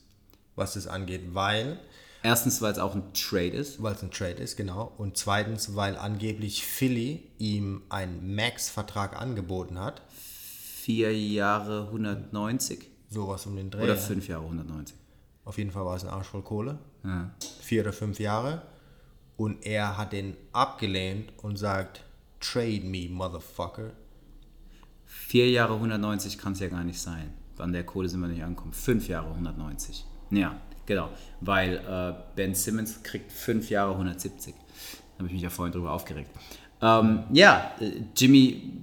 was das angeht, weil. Erstens, weil es auch ein Trade ist. Weil es ein Trade ist, genau. Und zweitens, weil angeblich Philly ihm einen Max-Vertrag angeboten hat. Vier Jahre 190. Sowas um den Dreh. Oder fünf Jahre 190. Auf jeden Fall war es ein Arsch voll Kohle. Ja. Vier oder fünf Jahre. Und er hat den abgelehnt und sagt, trade me, motherfucker. Vier Jahre 190 kann es ja gar nicht sein. An der Kohle sind wir nicht angekommen. Fünf Jahre 190. Ja, genau. Weil äh, Ben Simmons kriegt fünf Jahre 170. Da habe ich mich ja vorhin drüber aufgeregt. Ähm, ja, äh, Jimmy,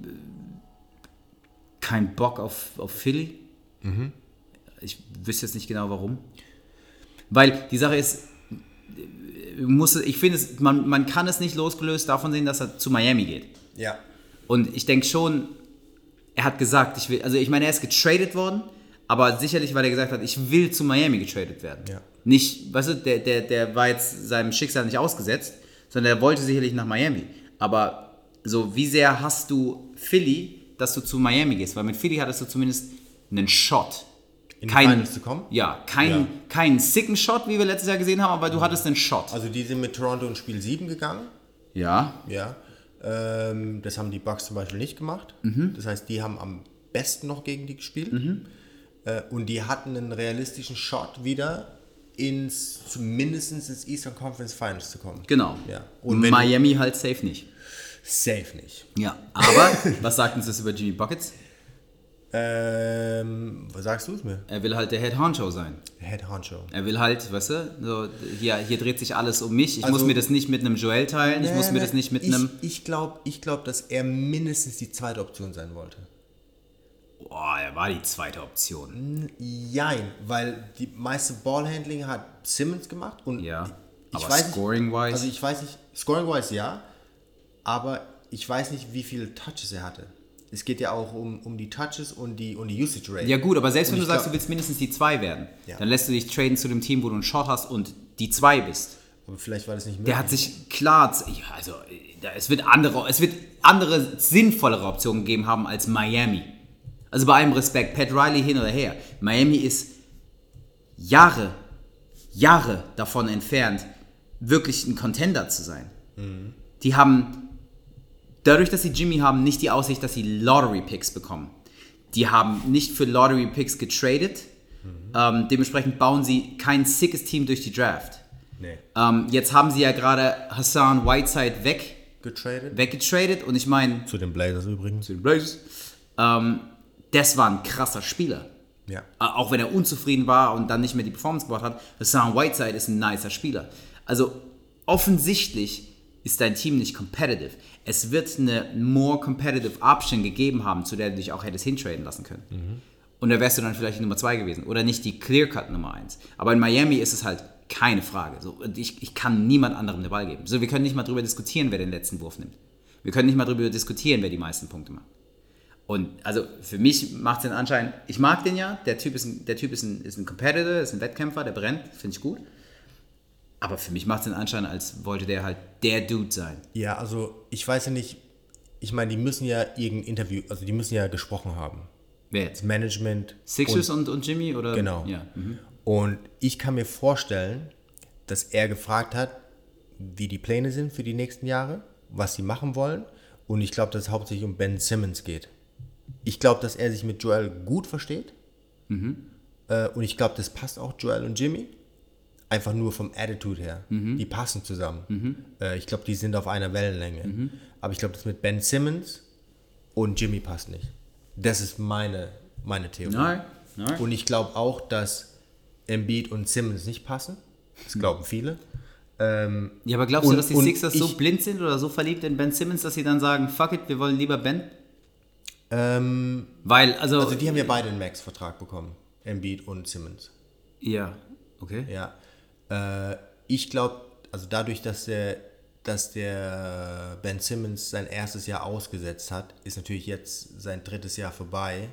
kein Bock auf, auf Philly. Mhm. Ich wüsste jetzt nicht genau warum. Weil die Sache ist, muss, ich finde, man, man kann es nicht losgelöst davon sehen, dass er zu Miami geht. Ja. Und ich denke schon, er hat gesagt, ich will, also ich meine, er ist getradet worden, aber sicherlich, weil er gesagt hat, ich will zu Miami getradet werden. Ja. Nicht, weißt du, der, der, der war jetzt seinem Schicksal nicht ausgesetzt, sondern er wollte sicherlich nach Miami. Aber so, wie sehr hast du Philly, dass du zu Miami gehst? Weil mit Philly hattest du zumindest einen Shot in kein, die Finals zu kommen? Ja, kein, ja. kein sicken Shot, wie wir letztes Jahr gesehen haben, aber du mhm. hattest einen Shot. Also die sind mit Toronto in Spiel 7 gegangen. Ja. Ja. Ähm, das haben die Bucks zum Beispiel nicht gemacht. Mhm. Das heißt, die haben am besten noch gegen die gespielt. Mhm. Äh, und die hatten einen realistischen Shot wieder ins zumindest ins Eastern Conference Finals zu kommen. Genau. Ja. Und Miami halt safe nicht. Safe nicht. Ja, aber was sagt uns das über Jimmy Buckets? Ähm, was sagst du es mir? Er will halt der Head Honcho sein. Head Honcho. Er will halt, weißt du, so, hier, hier dreht sich alles um mich. Ich also, muss mir das nicht mit einem Joel teilen. Nee, ich muss mir das nicht mit ich, einem. Ich glaube, ich glaub, dass er mindestens die zweite Option sein wollte. Boah, er war die zweite Option. Jein, weil die meiste Ballhandling hat Simmons gemacht und ja, ich aber scoring-wise. Also ich weiß nicht, scoring-wise ja, aber ich weiß nicht, wie viele Touches er hatte es geht ja auch um, um die Touches und die, und die Usage Rate. Ja gut, aber selbst und wenn du sagst, du willst mindestens die 2 werden, ja. dann lässt du dich traden zu dem Team, wo du einen Shot hast und die 2 bist. Aber vielleicht war das nicht möglich. Der hat sich klar, ja, also es wird andere, es wird andere sinnvollere Optionen gegeben haben als Miami. Also bei allem Respekt, Pat Riley hin oder her. Miami ist Jahre Jahre davon entfernt, wirklich ein Contender zu sein. Die haben, dadurch, dass sie Jimmy haben, nicht die Aussicht, dass sie Lottery-Picks bekommen. Die haben nicht für Lottery-Picks getradet. Ähm, dementsprechend bauen sie kein sickes Team durch die Draft. Nee. Ähm, jetzt haben sie ja gerade Hassan Whiteside weg, Getradet? weggetradet und ich meine, Zu den Blazers übrigens. zu den Blazers, ähm, das war ein krasser Spieler. Ja. Äh, Auch wenn er unzufrieden war und dann nicht mehr die Performance gebracht hat, Hassan Whiteside ist ein nicer Spieler. Also offensichtlich ist dein Team nicht competitive. Es wird eine more competitive Option gegeben haben, zu der du dich auch hättest hintraden lassen können. Und da wärst du dann vielleicht die Nummer 2 gewesen. Oder nicht die Clear-Cut Nummer 1. Aber in Miami ist es halt keine Frage. So, ich, ich kann niemand anderem den Ball geben. So, wir können nicht mal darüber diskutieren, wer den letzten Wurf nimmt. Wir können nicht mal darüber diskutieren, wer die meisten Punkte macht. Und also für mich macht es den Anschein, ich mag den ja, der Typ ist ein, der typ ist ein, ist ein Competitor, ist ein Wettkämpfer, der brennt, finde ich gut. Aber für mich macht es den Anschein, als wollte der halt der Dude sein. Ja, also ich weiß ja nicht, ich meine, die müssen ja irgendein Interview, also die müssen ja gesprochen haben. Wer jetzt? Management. Sixers und, und Jimmy? Oder? Genau. Ja. mhm. Und ich kann mir vorstellen, dass er gefragt hat, wie die Pläne sind für die nächsten Jahre, was sie machen wollen. Und ich glaube, dass es hauptsächlich um Ben Simmons geht. Ich glaube, dass er sich mit Joel gut versteht. Äh, und ich glaube, das passt auch Joel und Jimmy. Einfach nur vom Attitude her. Die passen zusammen. Äh, ich glaube, die sind auf einer Wellenlänge. Aber ich glaube, das mit Ben Simmons und Jimmy passt nicht. Das ist meine, meine Theorie. Nein, nein. Und ich glaube auch, dass Embiid und Simmons nicht passen. Das glauben viele. Ähm, Ja, aber glaubst du, Und- dass die Sixers so blind sind oder so verliebt in Ben Simmons, dass sie dann sagen, fuck it, wir wollen lieber Ben? ähm, Weil, also, also die haben ja beide einen Max-Vertrag bekommen. Embiid und Simmons. ja, okay. Ja. Äh, ich glaube, also dadurch, dass der, dass der Ben Simmons sein erstes Jahr ausgesetzt hat, ist natürlich jetzt sein drittes Jahr vorbei.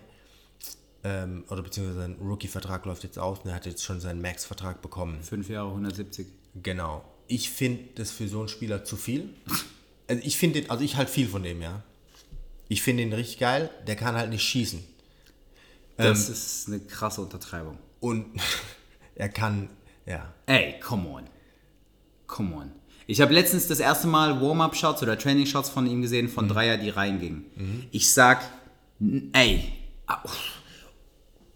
Ähm, oder beziehungsweise sein Rookie-Vertrag läuft jetzt aus und er hat jetzt schon seinen Max-Vertrag bekommen. Fünf Jahre, 170. Genau. Ich finde das für so einen Spieler zu viel. Also ich finde, also ich halt viel von dem, ja. Ich finde ihn richtig geil. Der kann halt nicht schießen. Das Ähm, ist eine krasse Untertreibung. Und er kann, ja. Ey, come on. Come on. Ich habe letztens das erste Mal Warm-Up-Shots oder Training-Shots von ihm gesehen, Mhm. von Dreier, die reingingen. Ich sag, ey, au.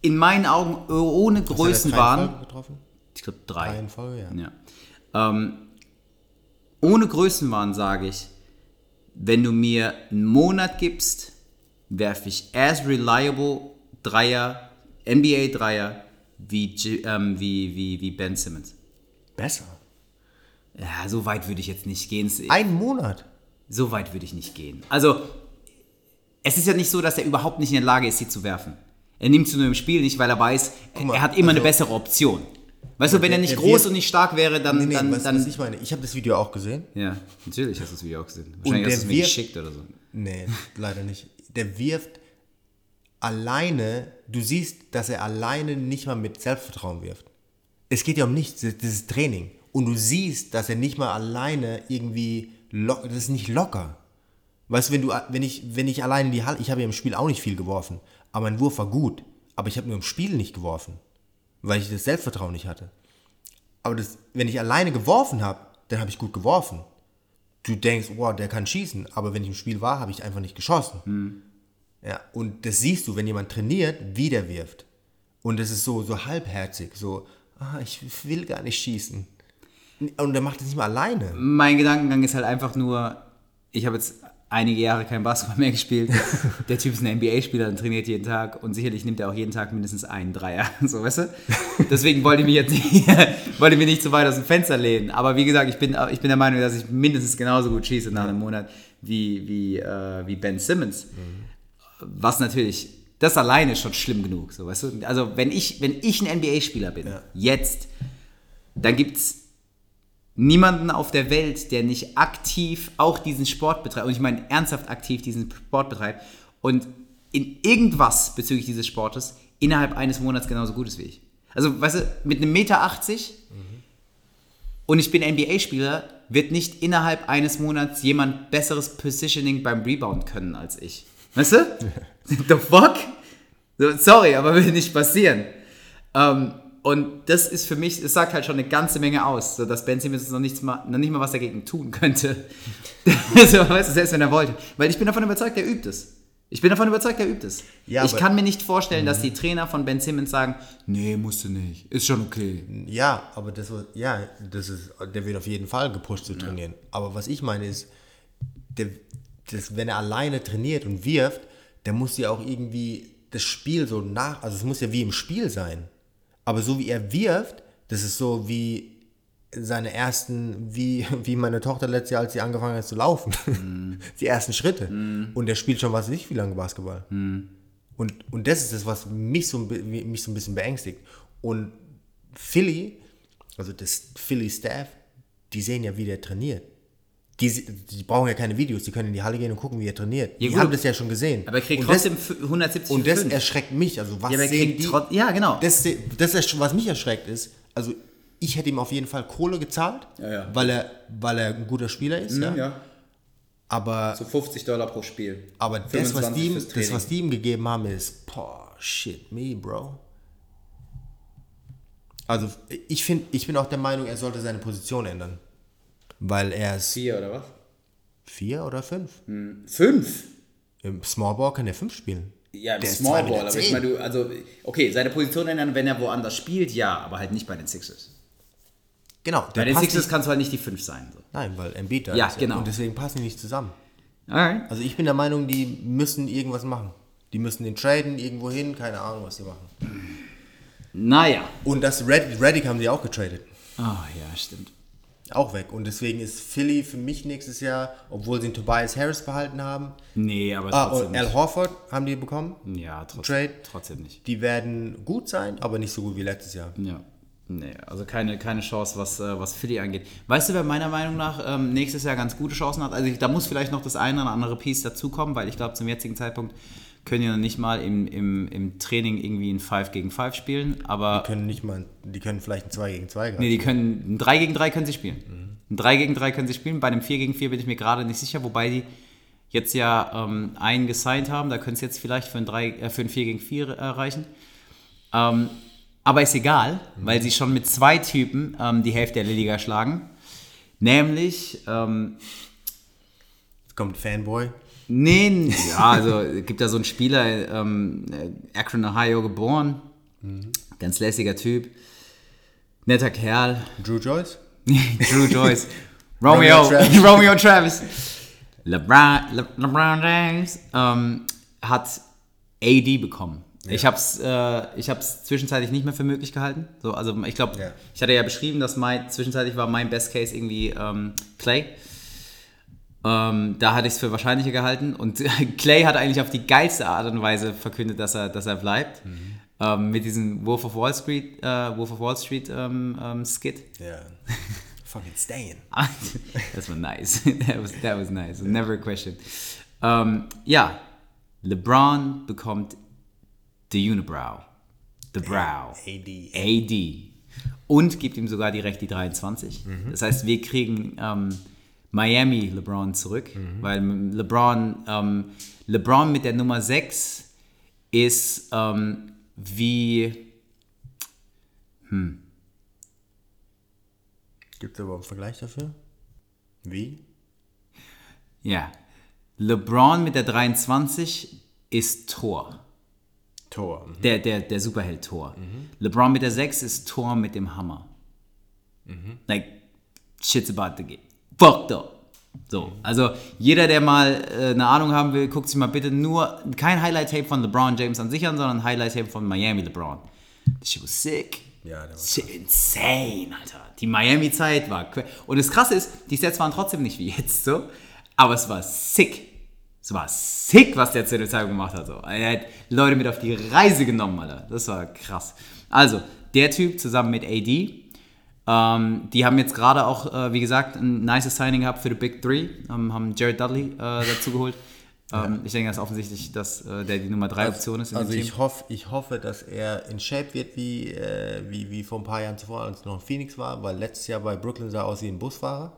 in meinen Augen ohne er drei Größenwahn, ich glaube drei. Drei in Folge, ja. Ja. Ähm, ohne Größenwahn sage ich, wenn du mir einen Monat gibst, werfe ich as reliable Dreier, NBA Dreier, wie, ähm, wie, wie, wie Ben Simmons. Besser. Ja, so weit würde ich jetzt nicht gehen. Ein Monat. So weit würde ich nicht gehen. Also, es ist ja nicht so, dass er überhaupt nicht in der Lage ist, sie zu werfen. Er nimmt sie nur im Spiel nicht, weil er weiß, mal, er hat immer eine also- bessere Option. Weißt du, wenn er nicht groß und nicht stark wäre, dann. Nee, nee, dann, was, dann was ich meine, ich habe das Video auch gesehen. ja, natürlich hast du das Video auch gesehen. Wahrscheinlich der hast du es mir geschickt oder so. Nee, leider nicht. Der wirft alleine, du siehst, dass er alleine nicht mal mit Selbstvertrauen wirft. Es geht ja um nichts, das ist Training. Und du siehst, dass er nicht mal alleine irgendwie, locker, das ist nicht locker. Weißt du, wenn, du, wenn, ich, wenn ich alleine in die Halle, ich habe ja im Spiel auch nicht viel geworfen, aber mein Wurf war gut, aber ich habe nur im Spiel nicht geworfen, weil ich das Selbstvertrauen nicht hatte. Aber das, wenn ich alleine geworfen habe, dann habe ich gut geworfen du denkst, wow, der kann schießen, aber wenn ich im Spiel war, habe ich einfach nicht geschossen. Ja, und das siehst du, wenn jemand trainiert, wie der wirft. Und das ist so, so halbherzig, so, ah, ich will gar nicht schießen. Und der macht das nicht mal alleine. Mein Gedankengang ist halt einfach nur, ich habe jetzt einige Jahre kein Basketball mehr gespielt. Der Typ ist ein NBA-Spieler und trainiert jeden Tag und sicherlich nimmt er auch jeden Tag mindestens einen Dreier. So, weißt du? Deswegen wollte ich mich jetzt nicht, wollte ich mich nicht zu weit aus dem Fenster lehnen. Aber wie gesagt, ich bin, ich bin der Meinung, dass ich mindestens genauso gut schieße nach einem Monat wie, wie, äh, wie Ben Simmons. Was natürlich, das alleine ist schon schlimm genug. So, weißt du? Also, wenn ich, wenn ich ein NBA-Spieler bin, jetzt, dann gibt es niemanden auf der Welt, der nicht aktiv auch diesen Sport betreibt, und ich meine ernsthaft aktiv diesen Sport betreibt und in irgendwas bezüglich dieses Sportes innerhalb eines Monats genauso gut ist wie ich. Also, weißt du, mit einem Meter 80 und ich bin NBA-Spieler, wird nicht innerhalb eines Monats jemand besseres Positioning beim Rebound können als ich. Weißt du? The fuck? So, Sorry, aber will nicht passieren. Ähm, und das ist für mich, es sagt halt schon eine ganze Menge aus, so dass Ben Simmons noch, nichts mal, noch nicht mal was dagegen tun könnte. also, weißt du, selbst wenn er wollte. Weil ich bin davon überzeugt, er übt es. Ich bin davon überzeugt, er übt es. Ja, ich kann mir nicht vorstellen, dass die Trainer von Ben Simmons sagen, nee, musst du nicht, ist schon okay. Ja, aber das, ja, das ist, der wird auf jeden Fall gepusht zu trainieren. Aber was ich meine ist, der, das, wenn er alleine trainiert und wirft, dann muss ja auch irgendwie das Spiel so nach, also es muss ja wie im Spiel sein. Aber so wie er wirft, das ist so wie seine ersten, wie, wie meine Tochter letztes Jahr, als sie angefangen hat zu laufen. Die ersten Schritte. Und er spielt schon was ich wie lange Basketball. Und, und das ist das, was mich so, mich so ein bisschen beängstigt. Und Philly, also das Philly Staff, die sehen ja, wie der trainiert. Die, die brauchen ja keine Videos, die können in die Halle gehen und gucken, wie er trainiert. Ja, die gut. haben das ja schon gesehen. Aber er kriegt und trotzdem das, f- 170 und das erschreckt mich. Also was Ja, sehen die? ja, genau. Das, das was mich erschreckt ist, also ich hätte ihm auf jeden Fall Kohle gezahlt, Ja, ja. Weil, er, weil er ein guter Spieler ist. ja. Aber, So 50 Dollar pro Spiel. aber das, was 25 die, ihm- das, was die ihm gegeben haben, ist, boah, shit, me, bro. Also ich, find, ich bin auch der Meinung, er sollte seine Position ändern. Weil er ist Vier oder was? vier oder fünf. Fünf? Im Small Ball kann er fünf spielen. Ja, im Der ist Small zwei Ball, Meter aber ich meine, du, also, okay, seine Position ändern, wenn er woanders spielt, ja, aber halt nicht bei den Sixers. Genau. Bei den Sixers kannst du halt nicht die fünf sein. So. nein, weil Embiid da Ja, ist. genau. Und deswegen passen die nicht zusammen. Alright. Also ich bin der Meinung, die müssen irgendwas machen. Die müssen den traden irgendwo hin, keine Ahnung, was die machen. Naja. Und das Red, Reddick haben die auch getradet. Ah, ja, stimmt. Auch weg. Und deswegen ist Philly für mich nächstes Jahr, obwohl sie den Tobias Harris behalten haben. Nee, aber Ah, trotzdem und Al. Horford haben die bekommen. Ja, trotzdem, Trade. trotzdem nicht. Die werden gut sein, aber nicht so gut wie letztes Jahr. Ja. Nee, also keine, keine Chance, was, äh, was Philly angeht. Weißt du, wer meiner Meinung nach ähm, nächstes Jahr ganz gute Chancen hat? Also ich, da muss vielleicht noch das eine oder andere Piece dazukommen, weil ich glaube, zum jetzigen Zeitpunkt können noch nicht mal im, im, im Training irgendwie ein 5 gegen 5 spielen, aber Die können nicht mal, die können vielleicht ein 2 gegen 2 Nee, die können, ein 3 gegen 3 können sie spielen. Ein 3 gegen 3 können sie spielen. Bei einem 4 gegen 4 bin ich mir gerade nicht sicher, wobei die jetzt ja ähm, einen gesigned haben. Da können sie jetzt vielleicht für ein, 3, äh, für ein 4 gegen 4 erreichen. Ähm, aber ist egal, weil sie schon mit zwei Typen ähm, die Hälfte der Liga schlagen. Nämlich, ähm, Jetzt kommt Fanboy. Nee, ja, also es gibt da so einen Spieler, ähm, äh, Akron, Ohio geboren. Ganz lässiger Typ. Netter Kerl. Drew Joyce. Drew Joyce. Romeo, Romeo Travis. Romeo Travis. LeBron, Le, LeBron James ähm, hat AD bekommen. Ich habe es äh, ich hab's zwischenzeitlich nicht mehr für möglich gehalten. So, also ich glaube, Ja. ich hatte ja beschrieben, dass mein, zwischenzeitlich war mein Best Case irgendwie ähm, Clay. Ähm, da hatte ich es für wahrscheinlicher gehalten. Und Clay hat eigentlich auf die geilste Art und Weise verkündet, dass er, dass er bleibt. Ähm, mit diesem Wolf of Wall Street, äh, Wolf of Wall Street ähm, ähm, Skit. Ja. Fucking staying. das war nice. That was, that was nice. Never a question. Ähm, ja, LeBron bekommt the Unibrow. The Brow. AD. AD. Und gibt ihm sogar direkt die 23. Das heißt, wir kriegen ähm, Miami LeBron zurück, weil LeBron, ähm, LeBron mit der Nummer 6 ist ähm, wie Gibt es aber einen Vergleich dafür? Wie? Ja. LeBron mit der 23 ist Thor. Tor. Der, der, der Superheld Thor. LeBron mit der 6 ist Thor mit dem Hammer. Like, shit's about to get fucked up. So, also jeder, der mal äh, eine Ahnung haben will, guckt sich mal bitte nur kein Highlight-Tape von LeBron James an sich an, sondern ein Highlight-Tape von Miami LeBron. Das shit was sick. Ja, der war Shit insane, Alter. Die Miami-Zeit war Und das Krasse ist, die Sets waren trotzdem nicht wie jetzt so, aber es war sick. Es war sick, was der zu der Zeit gemacht hat. So. Er hat Leute mit auf die Reise genommen, Alter. Das war krass. Also, der Typ zusammen mit AD, ähm, die haben jetzt gerade auch, äh, wie gesagt, ein nice Signing gehabt für die Big Three, ähm, haben Jared Dudley äh, dazu geholt. Ähm, Ich denke, das ist offensichtlich, dass äh, der die Nummer 3 Option ist Also ich hoffe, ich hoffe, dass er in Shape wird wie, äh, wie, wie vor ein paar Jahren zuvor, als noch in Phoenix war, weil letztes Jahr bei Brooklyn sah er aus wie ein Busfahrer.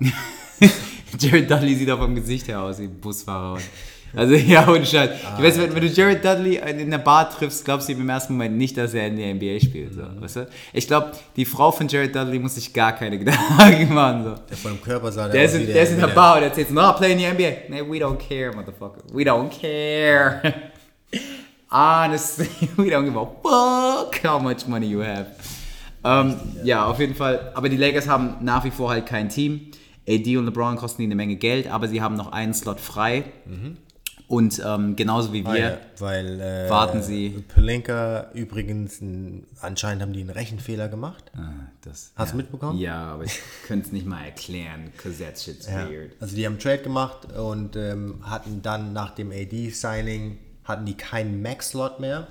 Jared Dudley sieht auch vom Gesicht her aus wie ein Busfahrer. Also ja, und Scheiß. Ah, ich weiß, wenn, wenn, du Jared Dudley in der Bar triffst, glaubst du ihm im ersten Moment nicht, dass er in der NBA spielt. So, mhm. weißt du? Ich glaube, die Frau von Jared Dudley muss sich gar keine Gedanken machen. So. Der von dem Körper sah der, der ist, in, der ist in der Bar und erzählt, no, play in the NBA. Nee, we don't care, motherfucker. We don't care. Honestly, we don't give a fuck how much money you have. Ähm, ja, auf jeden Fall. Aber die Lakers haben nach wie vor halt kein Team. AD und LeBron kosten die eine Menge Geld, aber sie haben noch einen Slot frei. Mhm. Und ähm, genauso wie wir ah, ja, weil, äh, warten sie. Pelinka übrigens, ein, anscheinend haben die einen Rechenfehler gemacht. Ah, das, Hast ja. du mitbekommen? Ja, aber ich könnte es nicht mal erklären, because that shit's ja. weird. Also die haben einen Trade gemacht und ähm, hatten dann nach dem AD-Signing hatten die keinen Max-Slot mehr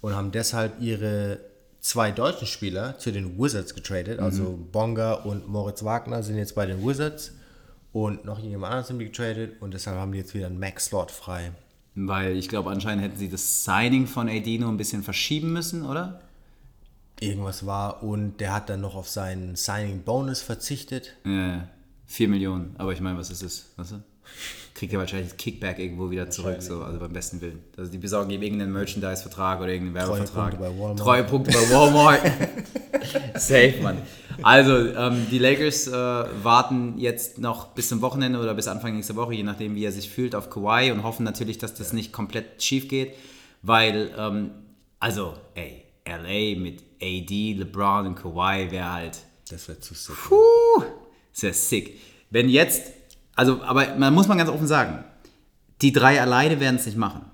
und haben deshalb ihre zwei deutschen Spieler zu den Wizards getradet. Also mhm. Also Bonga und Moritz Wagner sind jetzt bei den Wizards und noch jemand anderes sind die getradet und deshalb haben die jetzt wieder einen Max-Slot frei. Weil ich glaube, anscheinend hätten sie das Signing von AD nur ein bisschen verschieben müssen, oder? Irgendwas war und der hat dann noch auf seinen Signing-Bonus verzichtet. Ja, 4 Millionen, aber ich meine, was ist das? Weißt du? kriegt er wahrscheinlich das Kickback irgendwo wieder zurück, so, also beim besten Willen. Also die besorgen ihm irgendeinen Merchandise-Vertrag oder irgendeinen Werbevertrag. Treue Punkte bei Walmart. Treue Punkte bei Walmart. Safe, Mann. Also, ähm, die Lakers äh, warten jetzt noch bis zum Wochenende oder bis Anfang nächster Woche, je nachdem, wie er sich fühlt, auf Kawhi und hoffen natürlich, dass das nicht komplett schief geht, weil, ähm, also, ey, LA mit AD, LeBron und Kawhi wäre halt. Das wäre zu sick. Puh, das wäre sick. Wenn jetzt also, aber man muss mal ganz offen sagen, die drei alleine werden es nicht machen.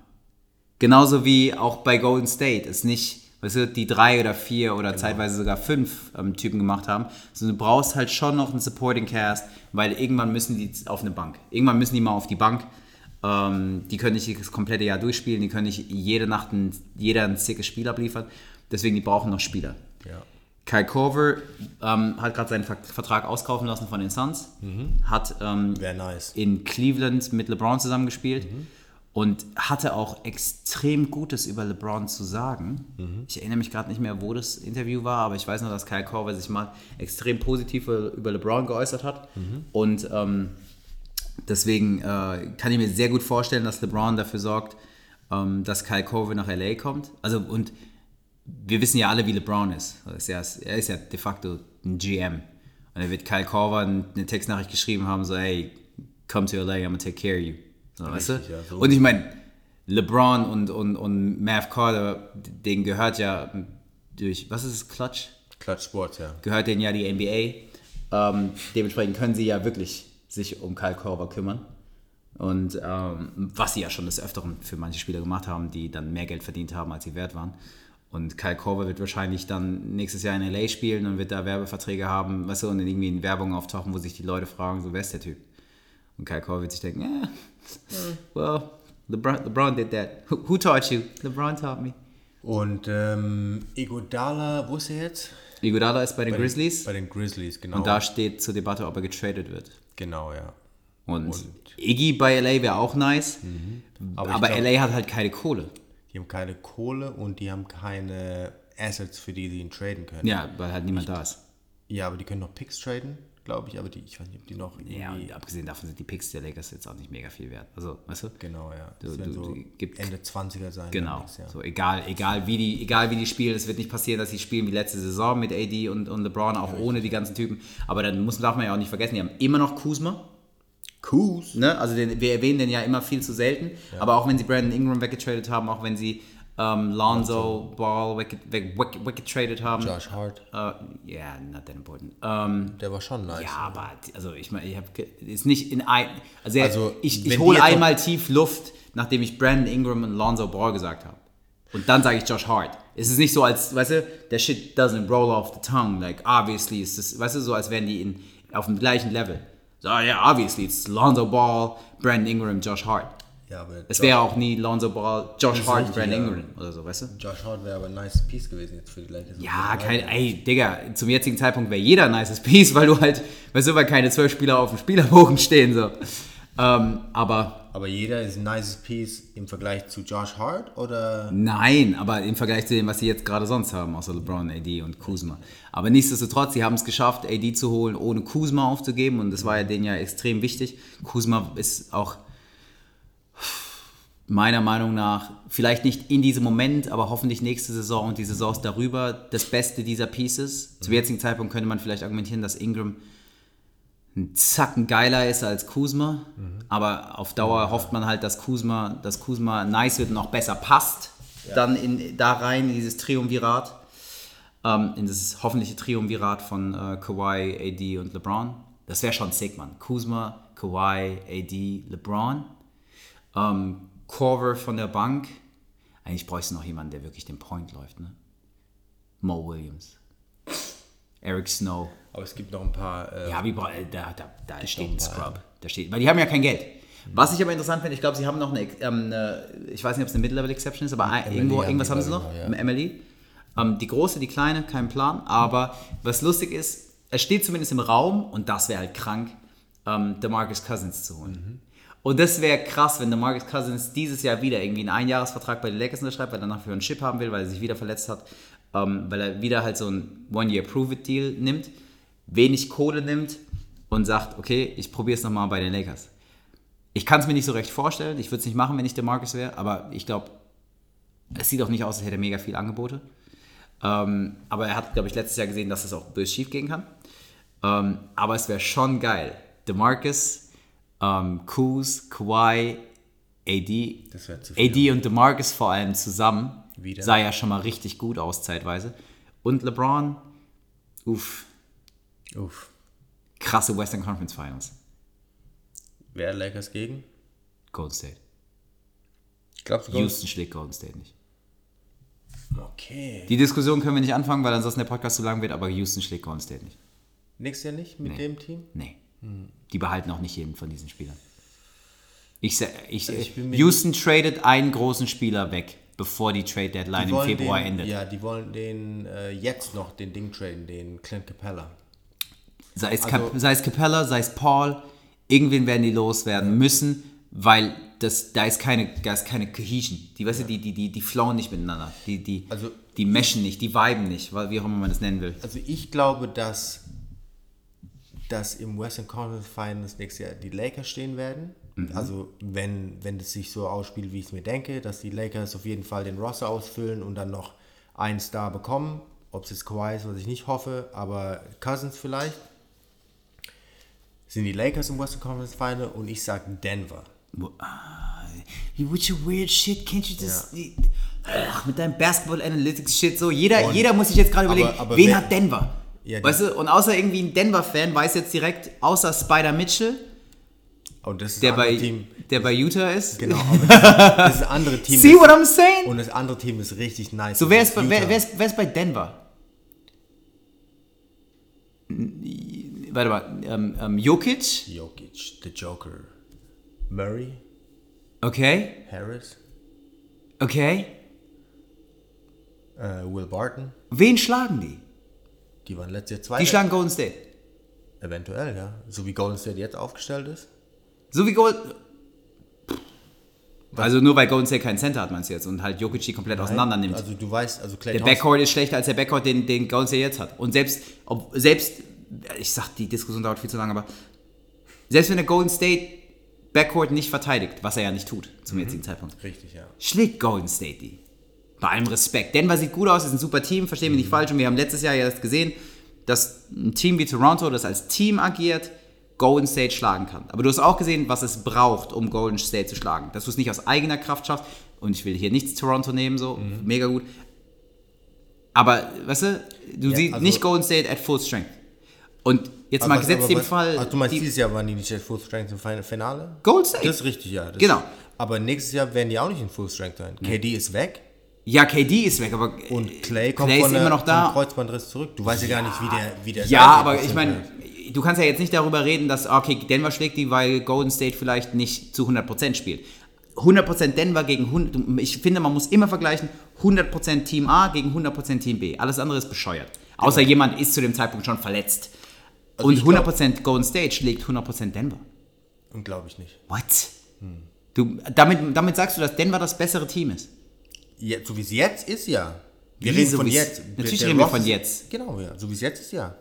Genauso wie auch bei Golden State es nicht, weißt du, die drei oder vier oder genau. zeitweise sogar fünf ähm, Typen gemacht haben. Sondern du brauchst halt schon noch einen Supporting Cast, weil irgendwann müssen die auf eine Bank. Irgendwann müssen die mal auf die Bank. Ähm, die können nicht das komplette Jahr durchspielen, die können nicht jede Nacht ein, jeder ein sickes Spiel abliefern. Deswegen, die brauchen noch Spieler. Ja. Kai Korver ähm, hat gerade seinen Vertrag auskaufen lassen von den Suns. Mhm. Hat ähm, nice. in Cleveland mit LeBron zusammengespielt mhm. Und hatte auch extrem Gutes über LeBron zu sagen. Mhm. Ich erinnere mich gerade nicht mehr, wo das Interview war, aber ich weiß noch, dass Kai Korver sich mal extrem positiv über LeBron geäußert hat. Mhm. Und ähm, deswegen äh, kann ich mir sehr gut vorstellen, dass LeBron dafür sorgt, ähm, dass Kai Korver nach LA kommt. Also und wir wissen ja alle, wie LeBron ist. Er ist ja de facto ein GM. Und er wird Kyle Korver eine Textnachricht geschrieben haben, so, hey, come to LA, I'm gonna take care of you. So, weißt du? Ja, so. Und ich meine, LeBron und, und, und Mav Carter, denen gehört ja durch, was ist es, Clutch? Clutch Sports, ja. Gehört denen ja die NBA. Ähm, dementsprechend können sie ja wirklich sich um Kyle Korver kümmern. Und ähm, was sie ja schon des Öfteren für manche Spieler gemacht haben, die dann mehr Geld verdient haben, als sie wert waren. Und Kyle Korver wird wahrscheinlich dann nächstes Jahr in LA spielen und wird da Werbeverträge haben, weißt du, und irgendwie in Werbung auftauchen, wo sich die Leute fragen, so, wer ist der Typ? Und Kyle Korver wird sich denken, yeah, well, LeBron, LeBron did that. Who, who, taught you? LeBron taught me. Und ähm, Igodala, wo ist er jetzt? Igodala ist bei den bei Grizzlies. Den, bei den Grizzlies, genau. Und da steht zur Debatte, ob er getradet wird. Genau, ja. Und, und Iggy bei LA wäre auch nice, mhm. aber, aber glaub, LA hat halt keine Kohle. Die haben keine Kohle und die haben keine Assets, für die sie ihn traden können. Ja, weil halt niemand da ist. Ja, aber die können noch Picks traden, glaube ich, aber die, ich weiß nicht, ob die noch. Ja, und abgesehen davon sind die Picks der Lakers jetzt auch nicht mega viel wert. Also, weißt du? Genau, ja. Das du, du, so gibt, Ende 20er sein. Genau. Nix, ja. So, egal, egal, wie die, egal wie die spielen, es wird nicht passieren, dass sie spielen wie letzte Saison mit AD und, und LeBron, auch ja, ohne die ganzen Typen. Aber dann muss, darf man ja auch nicht vergessen, die haben immer noch Kuzma. Kuz. Ne? Also den, wir erwähnen den ja immer viel zu selten. Ja. Aber auch wenn sie Brandon Ingram weggetradet haben, auch wenn sie ähm, Lonzo Ball weggetradet haben. Josh Hart. Ja, uh, yeah, not that important. Ähm, Der war schon nice. Ja, aber also ich meine, ich habe ist nicht in ein, also, also ich, ich hole einmal tief Luft, nachdem ich Brandon Ingram und Lonzo Ball gesagt habe. Und dann sage ich Josh Hart. Es ist nicht so, als, weißt du, der Shit doesn't roll off the tongue. Like, obviously ist das, weißt du, so, als wären die in, auf dem gleichen Level. So, ja, yeah, obviously, it's Lonzo Ball, Brandon Ingram, Josh Hart. Ja, aber es wäre auch nie Lonzo Ball, Josh Hart, Brandon Ingram oder so, weißt du? Josh Hart wäre aber ein nice Piece gewesen jetzt für die Lakers. Ja, kein, ey, Digga, zum jetzigen Zeitpunkt wäre jeder ein nices Piece, weil du halt, weißt du, weil keine zwölf Spieler auf dem Spielerbogen stehen, so. Ähm, aber. Aber jeder ist ein nices Piece im Vergleich zu Josh Hart oder? Nein, aber im Vergleich zu dem, was sie jetzt gerade sonst haben, außer LeBron, AD und Kuzma. Aber nichtsdestotrotz, sie haben es geschafft, AD zu holen, ohne Kuzma aufzugeben und das war ja denen ja extrem wichtig. Kuzma ist auch meiner Meinung nach, vielleicht nicht in diesem Moment, aber hoffentlich nächste Saison und die Saisons darüber, das Beste dieser Pieces. Zum jetzigen Zeitpunkt könnte man vielleicht argumentieren, dass Ingram ein Zacken geiler ist als Kuzma, aber auf Dauer hofft man halt, dass Kuzma, dass Kuzma nice wird und auch besser passt, dann in, da rein, in dieses Triumvirat, ähm, in dieses hoffentliche Triumvirat von äh, Kawhi, AD und LeBron. Das wäre schon sick, man. Kuzma, Kawhi, AD, LeBron. Ähm, Corver von der Bank. Eigentlich bräuchst du noch jemanden, der wirklich den Point läuft, ne? Mo Williams. Eric Snow. Aber es gibt noch ein paar. Äh, Ja, wie äh, da, da, da steht ein Scrub. Da steht, weil die haben ja kein Geld. Was ich aber interessant finde, ich glaube, sie haben noch eine, ähm, eine ich weiß nicht, ob es eine Mid-Level-Exception ist, aber MLE irgendwo, irgendwas haben sie noch, noch, im MLE. Ähm, die große, die kleine, kein Plan. Aber was lustig ist, es steht zumindest im Raum, und das wäre halt krank, ähm, DeMarcus Cousins zu holen. Und das wäre krass, wenn DeMarcus Cousins dieses Jahr wieder irgendwie einen Einjahresvertrag bei den Lakers unterschreibt, weil er nachher einen Chip haben will, weil er sich wieder verletzt hat, ähm, weil er wieder halt so ein One-Year-Prove-It-Deal nimmt, wenig Kohle nimmt und sagt, okay, ich probiere es nochmal bei den Lakers. Ich kann es mir nicht so recht vorstellen, ich würde es nicht machen, wenn ich DeMarcus wäre, aber ich glaube, es sieht auch nicht aus, als hätte er mega viel Angebote. Ähm, aber er hat, glaube ich, letztes Jahr gesehen, dass es auch böse schief gehen kann. Ähm, aber es wäre schon geil. DeMarcus, ähm, Kuz, Kawhi, AD. AD und DeMarcus vor allem zusammen Wieder. sah ja schon mal richtig gut aus zeitweise. Und LeBron, uff, Uff. krasse Western Conference Finals. Wer Lakers gegen? Golden State. Glaubst du Houston schlägt Golden State nicht. Okay. Die Diskussion können wir nicht anfangen, weil ansonsten der Podcast zu lang wird, aber Houston schlägt Golden State nicht. Nächstes Jahr nicht mit dem Team? Nee. Die behalten auch nicht jeden von diesen Spielern. Ich, ich, ich bin mir Houston tradet einen großen Spieler weg, bevor die Trade Deadline im wollen Februar den, endet. Ja, die wollen den äh, jetzt noch den Ding traden, den Clint Capella. Sei, es Also- Cap, sei es Capella, sei es Paul, irgendwen werden die loswerden müssen, weil das, da ist keine, da ist keine Cohesion. Die, weißt du, die, die, die, die flowen nicht miteinander. Die, die, Also- die meshen nicht, die viben nicht, wie auch immer man das nennen will. Also ich glaube, dass, dass im Western Conference Finals nächstes Jahr die Lakers stehen werden. Mhm. Also wenn, wenn das sich so ausspielt, wie ich es mir denke, dass die Lakers auf jeden Fall den Roster ausfüllen und dann noch einen Star bekommen. Ob es jetzt Kawhi ist, was ich nicht hoffe, aber Cousins vielleicht. Sind die Lakers im Western Conference Final und ich sage Denver. You with your weird shit, can't you just... Ach, mit deinem Basketball Analytics Shit so. Jeder, jeder muss sich jetzt gerade Aber- überlegen, aber wen wer- hat Denver? Ja, weißt du, und außer irgendwie ein Denver-Fan weiß jetzt direkt, außer Spider Mitchell, Und das ist der bei, Team. der bei Utah ist. Genau, aber das, das ist andere Team. See ist- what I'm saying? Und das andere Team ist richtig nice. So, wer ist, bei- wer, wer, ist, wer ist bei Denver? Warte mal, ähm, ähm, Jokic, Jokic, the Joker. Murray, okay, Harris, okay. äh, Will Barton. Wen schlagen die? Die waren letztes Jahr zwei. Die schlagen Golden State. Eventuell, ja. So wie Golden State jetzt aufgestellt ist. So wie Gold. Also nur weil Golden State keinen Center hat, meinst du jetzt, und halt Jokic komplett auseinander nimmt. Also du weißt, also Clay der Thompson, Backcourt ist schlechter als der Backcourt, den, den Golden State jetzt hat. Und selbst, ob, selbst, ich sag, die Diskussion dauert viel zu lange, aber selbst wenn der Golden State Backcourt nicht verteidigt, was er ja nicht tut zum jetzigen Zeitpunkt, Richtig, ja. schlägt Golden State die. Bei allem Respekt. Denver sieht gut aus, ist ein super Team, verstehen wir nicht falsch. Und wir haben letztes Jahr ja erst gesehen, dass ein Team wie Toronto, das als Team agiert, Golden State schlagen kann. Aber du hast auch gesehen, was es braucht, um Golden State zu schlagen. Dass du es nicht aus eigener Kraft schaffst. Und ich will hier nichts Toronto nehmen, so, mega gut. Aber, weißt du, du Ja, siehst also- nicht Golden State at full strength. Und jetzt mal was- gesetzt aber dem Fall. Also du meinst, die- dieses Jahr waren die nicht at Full Strength im Fin- Finale? Golden State. Das ist richtig, ja. Das Genau. Aber nächstes Jahr werden die auch nicht in Full Strength sein. KD ist weg ja, KD ist weg, aber. und Clay kommt Clay ist von immer noch da. Kreuzbandriss zurück. Du weißt ja, gar nicht, wie der, wie der Ja, aber ich meine, du kannst ja jetzt nicht darüber reden, dass, okay, Denver schlägt die, weil Golden State vielleicht nicht zu 100% spielt. 100% Denver gegen 100, ich finde, man muss immer vergleichen, 100% Team A gegen 100% Team B. Alles andere ist bescheuert. Außer jemand ist zu dem Zeitpunkt schon verletzt. Und Also glaub- 100% Golden State schlägt 100% Denver. Und glaube ich nicht. What? Du, damit, damit sagst du, dass Denver das bessere Team ist. Jetzt, so wie es jetzt ist, ja. Wir Wie, reden so von jetzt. Natürlich Der reden wir von jetzt. Genau, ja. So wie es jetzt ist, ja.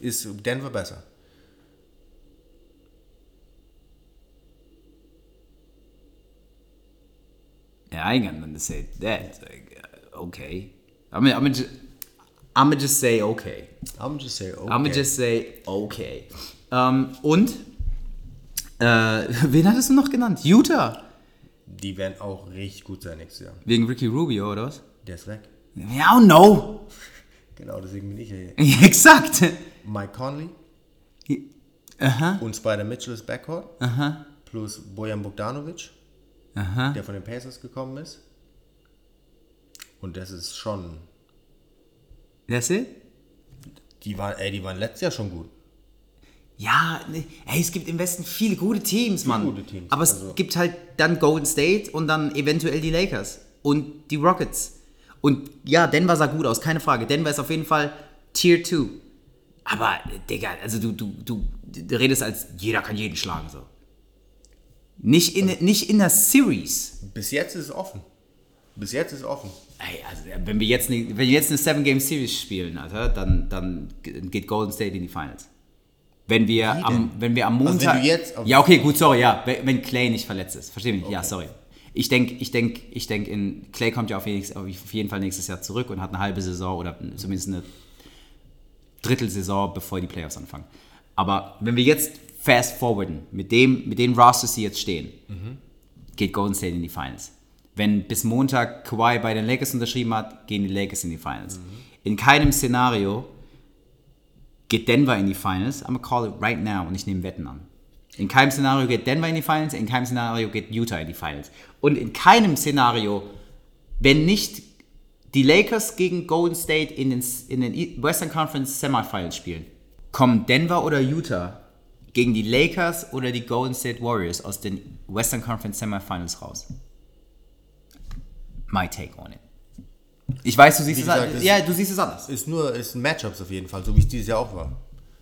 Ist Denver besser. Yeah, I ain't got nothing to say to that. Like, okay. I mean, I'm gonna just, I'm gonna just say okay. I'm just say, okay. I'm gonna just say okay. Ähm, und äh, wen hattest du noch genannt? Utah. Die werden auch richtig gut sein nächstes Jahr. Wegen Ricky Rubio oder was? Der ist weg. Ja, no. Genau, deswegen bin ich ja hier. Exakt. Mike Conley Aha, und Spider Mitchell ist Backcourt. aha, Plus Bojan Bogdanovic, aha. der von den Pacers gekommen ist. Und das ist schon. That's it? Die waren, ey, die waren letztes Jahr schon gut. Ja, ne, ey, es gibt im Westen viele gute Teams, Mann. gute Teams, Aber es also- gibt halt dann Golden State und dann eventuell die Lakers und die Rockets. Und ja, Denver sah gut aus, keine Frage. Denver ist auf jeden Fall Tier 2. Aber, Digga, also du, du, du, du redest als jeder kann jeden schlagen, so. Nicht in, nicht in der Series. Bis jetzt ist es offen. Bis jetzt ist es offen. Ey, also, wenn wir jetzt eine, wenn wir jetzt eine Seven-Game-Series spielen, Alter, dann, dann geht Golden State in die Finals. Wenn wir, Wie am, denn? wenn wir am Also wenn Montag. du jetzt ja, okay, gut, sorry, ja. Wenn wenn Clay nicht verletzt ist. Versteh mich. Ja, sorry. Ich denke, ich denke, ich denke, in Clay kommt ja auf jeden, auf jeden Fall nächstes Jahr zurück und hat eine halbe Saison oder zumindest eine Drittelsaison, bevor die Playoffs anfangen. Aber wenn wir jetzt fast forwarden, mit dem, mit den Rosters, die jetzt stehen, geht Golden State in die Finals. Wenn bis Montag Kawhi bei den Lakers unterschrieben hat, gehen die Lakers in die Finals. In keinem Szenario geht Denver in die Finals. I'm gonna call it right now und ich nehme Wetten an. In keinem Szenario geht Denver in die Finals, in keinem Szenario geht Utah in die Finals. Und in keinem Szenario, wenn nicht die Lakers gegen Golden State in den, in den Western Conference Semifinals spielen, kommen Denver oder Utah gegen die Lakers oder die Golden State Warriors aus den Western Conference Semifinals raus. My take on it. Ich weiß, du siehst es gesagt, anders. Ja, du siehst es anders. Ist nur ist Matchups auf jeden Fall, so wie es dieses Jahr auch war.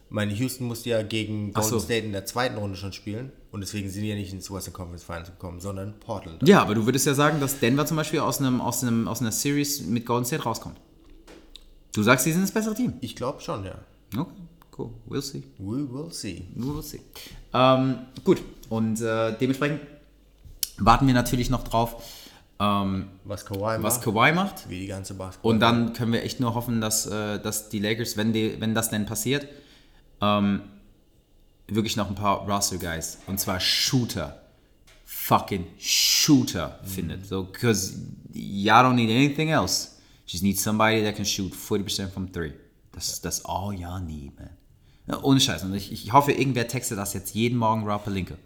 Ich meine, Houston musste ja gegen Golden so. State in der zweiten Runde schon spielen und deswegen sind die ja nicht ins Western Conference Finals gekommen, sondern Portland. Ja, aber du würdest ja sagen, dass Denver zum Beispiel aus, einem, aus, einem, aus einer Series mit Golden State rauskommt. Du sagst, sie sind das bessere Team. Ich glaube schon, ja. Okay, cool. We'll see. We will see. We'll see. Ähm, gut, und äh, dementsprechend warten wir natürlich noch drauf, ähm, Was Kawhi was macht, Kawhi macht. wie die ganze Basketball. Und dann können wir echt nur hoffen, dass, äh, dass die Lakers, wenn, die, wenn das denn passiert, ähm, wirklich noch ein paar Roster-Guys, und zwar Shooter, fucking Shooter findet. So, because y'all don't need anything else. Just need somebody that can shoot 40% from three. That's, that's all y'all need, man. Ohne Scheiß. Und ich, ich hoffe, irgendwer textet das jetzt jeden Morgen Rob Pelinka.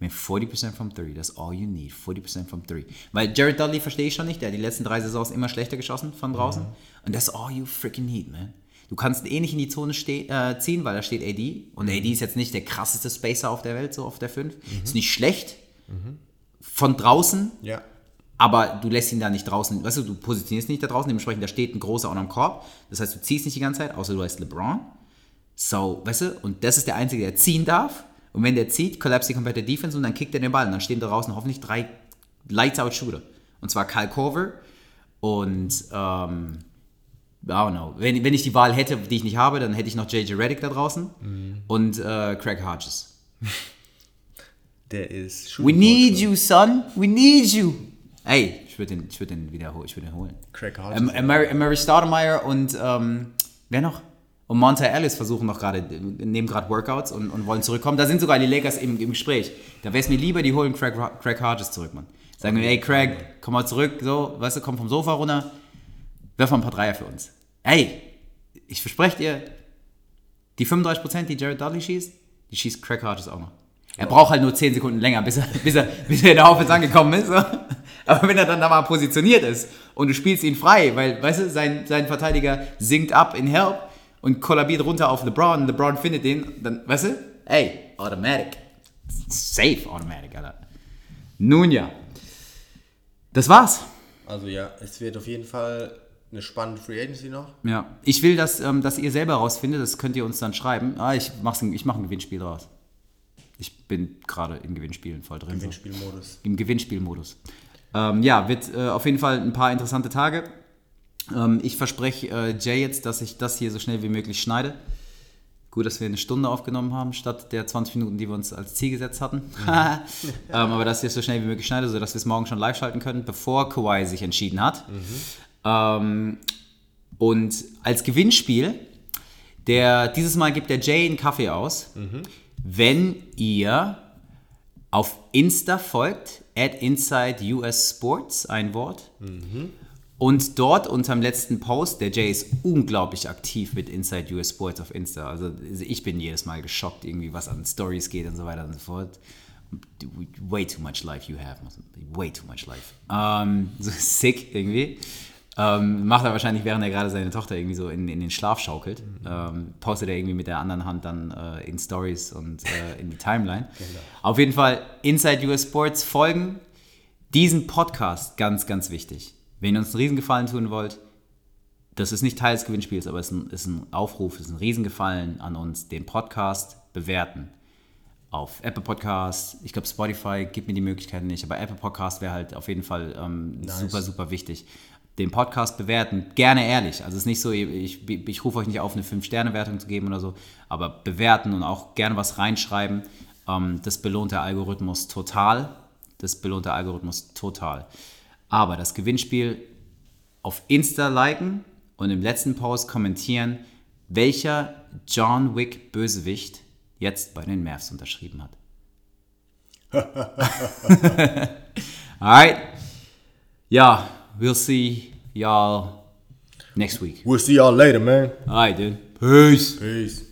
Man, 40% from three, that's all you need. 40% from three. Weil Jared Dudley verstehe ich schon nicht, der hat die letzten drei Saisons immer schlechter geschossen von draußen. Und that's all you freaking need, man. Du kannst eh nicht in die Zone äh, ziehen, weil da steht AD. Und AD ist jetzt nicht der krasseste Spacer auf der Welt, so auf der 5. Ist nicht schlecht. Von draußen, ja. aber du lässt ihn da nicht draußen, weißt du, du positionierst ihn nicht da draußen, dementsprechend, da steht ein großer unterm Korb. Das heißt, du ziehst nicht die ganze Zeit, außer du heißt LeBron. So, weißt du, und das ist der Einzige, der ziehen darf. Und wenn der zieht, collapse die komplette Defense und dann kickt er den Ball. Und dann stehen da draußen hoffentlich drei Lights-Out-Shooter. Und zwar Kyle Korver und, ähm, I don't know. Wenn, wenn ich die Wahl hätte, die ich nicht habe, dann hätte ich noch JJ Reddick da draußen und äh, Craig Hodges. Der ist We need you, son. We need you. Ey, ich würde den, ich würd den. Ich holen. Craig Hodges. Ähm, Mary, Mary Stoudemire und ähm, wer noch? Und Monte Ellis versuchen noch gerade, nehmen gerade Workouts und, und wollen zurückkommen. Da sind sogar die Lakers im, im Gespräch. Da wäre es mir lieber, die holen Craig, Craig Hodges zurück, Mann. Sagen wir, ey Craig, komm mal zurück, so, weißt du, komm vom Sofa runter, wirf mal ein paar Dreier für uns. Ey, ich verspreche dir, die 35%, die Jared Dudley schießt, die schießt Craig Hodges auch noch. Er braucht halt nur 10 Sekunden länger, bis er, bis er, bis er in der Offense angekommen ist. So. Aber wenn er dann da mal positioniert ist und du spielst ihn frei, weil, weißt du, sein, sein Verteidiger sinkt ab in Help und kollabiert runter auf LeBron und LeBron findet den, dann, weißt du, ey, automatic. Safe automatic, Alter. Nun ja. Das war's. Also ja, es wird auf jeden Fall eine spannende Free Agency noch. Ja. Ich will, dass, ähm, dass ihr selber rausfindet, das könnt ihr uns dann schreiben. Ah, ich mache ich mach ein Gewinnspiel draus. Ich bin gerade in Gewinnspielen voll drin. So. Gewinnspielmodus. Im Gewinnspielmodus. Ähm, ja, wird äh, auf jeden Fall ein paar interessante Tage. Ähm, ich verspreche äh, Jay jetzt, dass ich das hier so schnell wie möglich schneide. Gut, dass wir eine Stunde aufgenommen haben, statt der 20 Minuten, die wir uns als Ziel gesetzt hatten. ähm, aber dass ich es so schnell wie möglich schneide, sodass wir es morgen schon live schalten können, bevor Kawhi sich entschieden hat. Ähm, und als Gewinnspiel, der, dieses Mal gibt der Jay einen Kaffee aus, wenn ihr auf Insta folgt, at Inside US Sports, ein Wort. Und dort unterm letzten Post, der Jay ist unglaublich aktiv mit Inside US Sports auf Insta. Also ich bin jedes Mal geschockt, irgendwie was an Stories geht und so weiter und so fort. Way too much life you have. Way too much life. Ähm, so sick irgendwie. Ähm, macht er wahrscheinlich, während er gerade seine Tochter irgendwie so in, in den Schlaf schaukelt. Ähm, postet er irgendwie mit der anderen Hand dann äh, in Stories und äh, in die Timeline. Auf jeden Fall Inside US Sports folgen. Diesen Podcast, ganz, ganz wichtig. Wenn ihr uns einen Riesengefallen tun wollt, das ist nicht Teil des Gewinnspiels, aber es ist ein, ist ein Aufruf, es ist ein Riesengefallen an uns, den Podcast bewerten. Auf Apple Podcast, ich glaube Spotify gibt mir die Möglichkeit nicht, aber Apple Podcast wäre halt auf jeden Fall ähm, super, super wichtig. Den Podcast bewerten, gerne ehrlich. Also es ist nicht so, ich, ich rufe euch nicht auf, eine 5-Sterne-Wertung zu geben oder so, aber bewerten und auch gerne was reinschreiben. Ähm, das belohnt der Algorithmus total. Das belohnt der Algorithmus total. Aber das Gewinnspiel auf Insta liken und im letzten Post kommentieren, welcher John Wick Bösewicht jetzt bei den Mavs unterschrieben hat. Alright. Ja, we'll see y'all next week. We'll see y'all later, man. Alright, dude. Peace. Peace.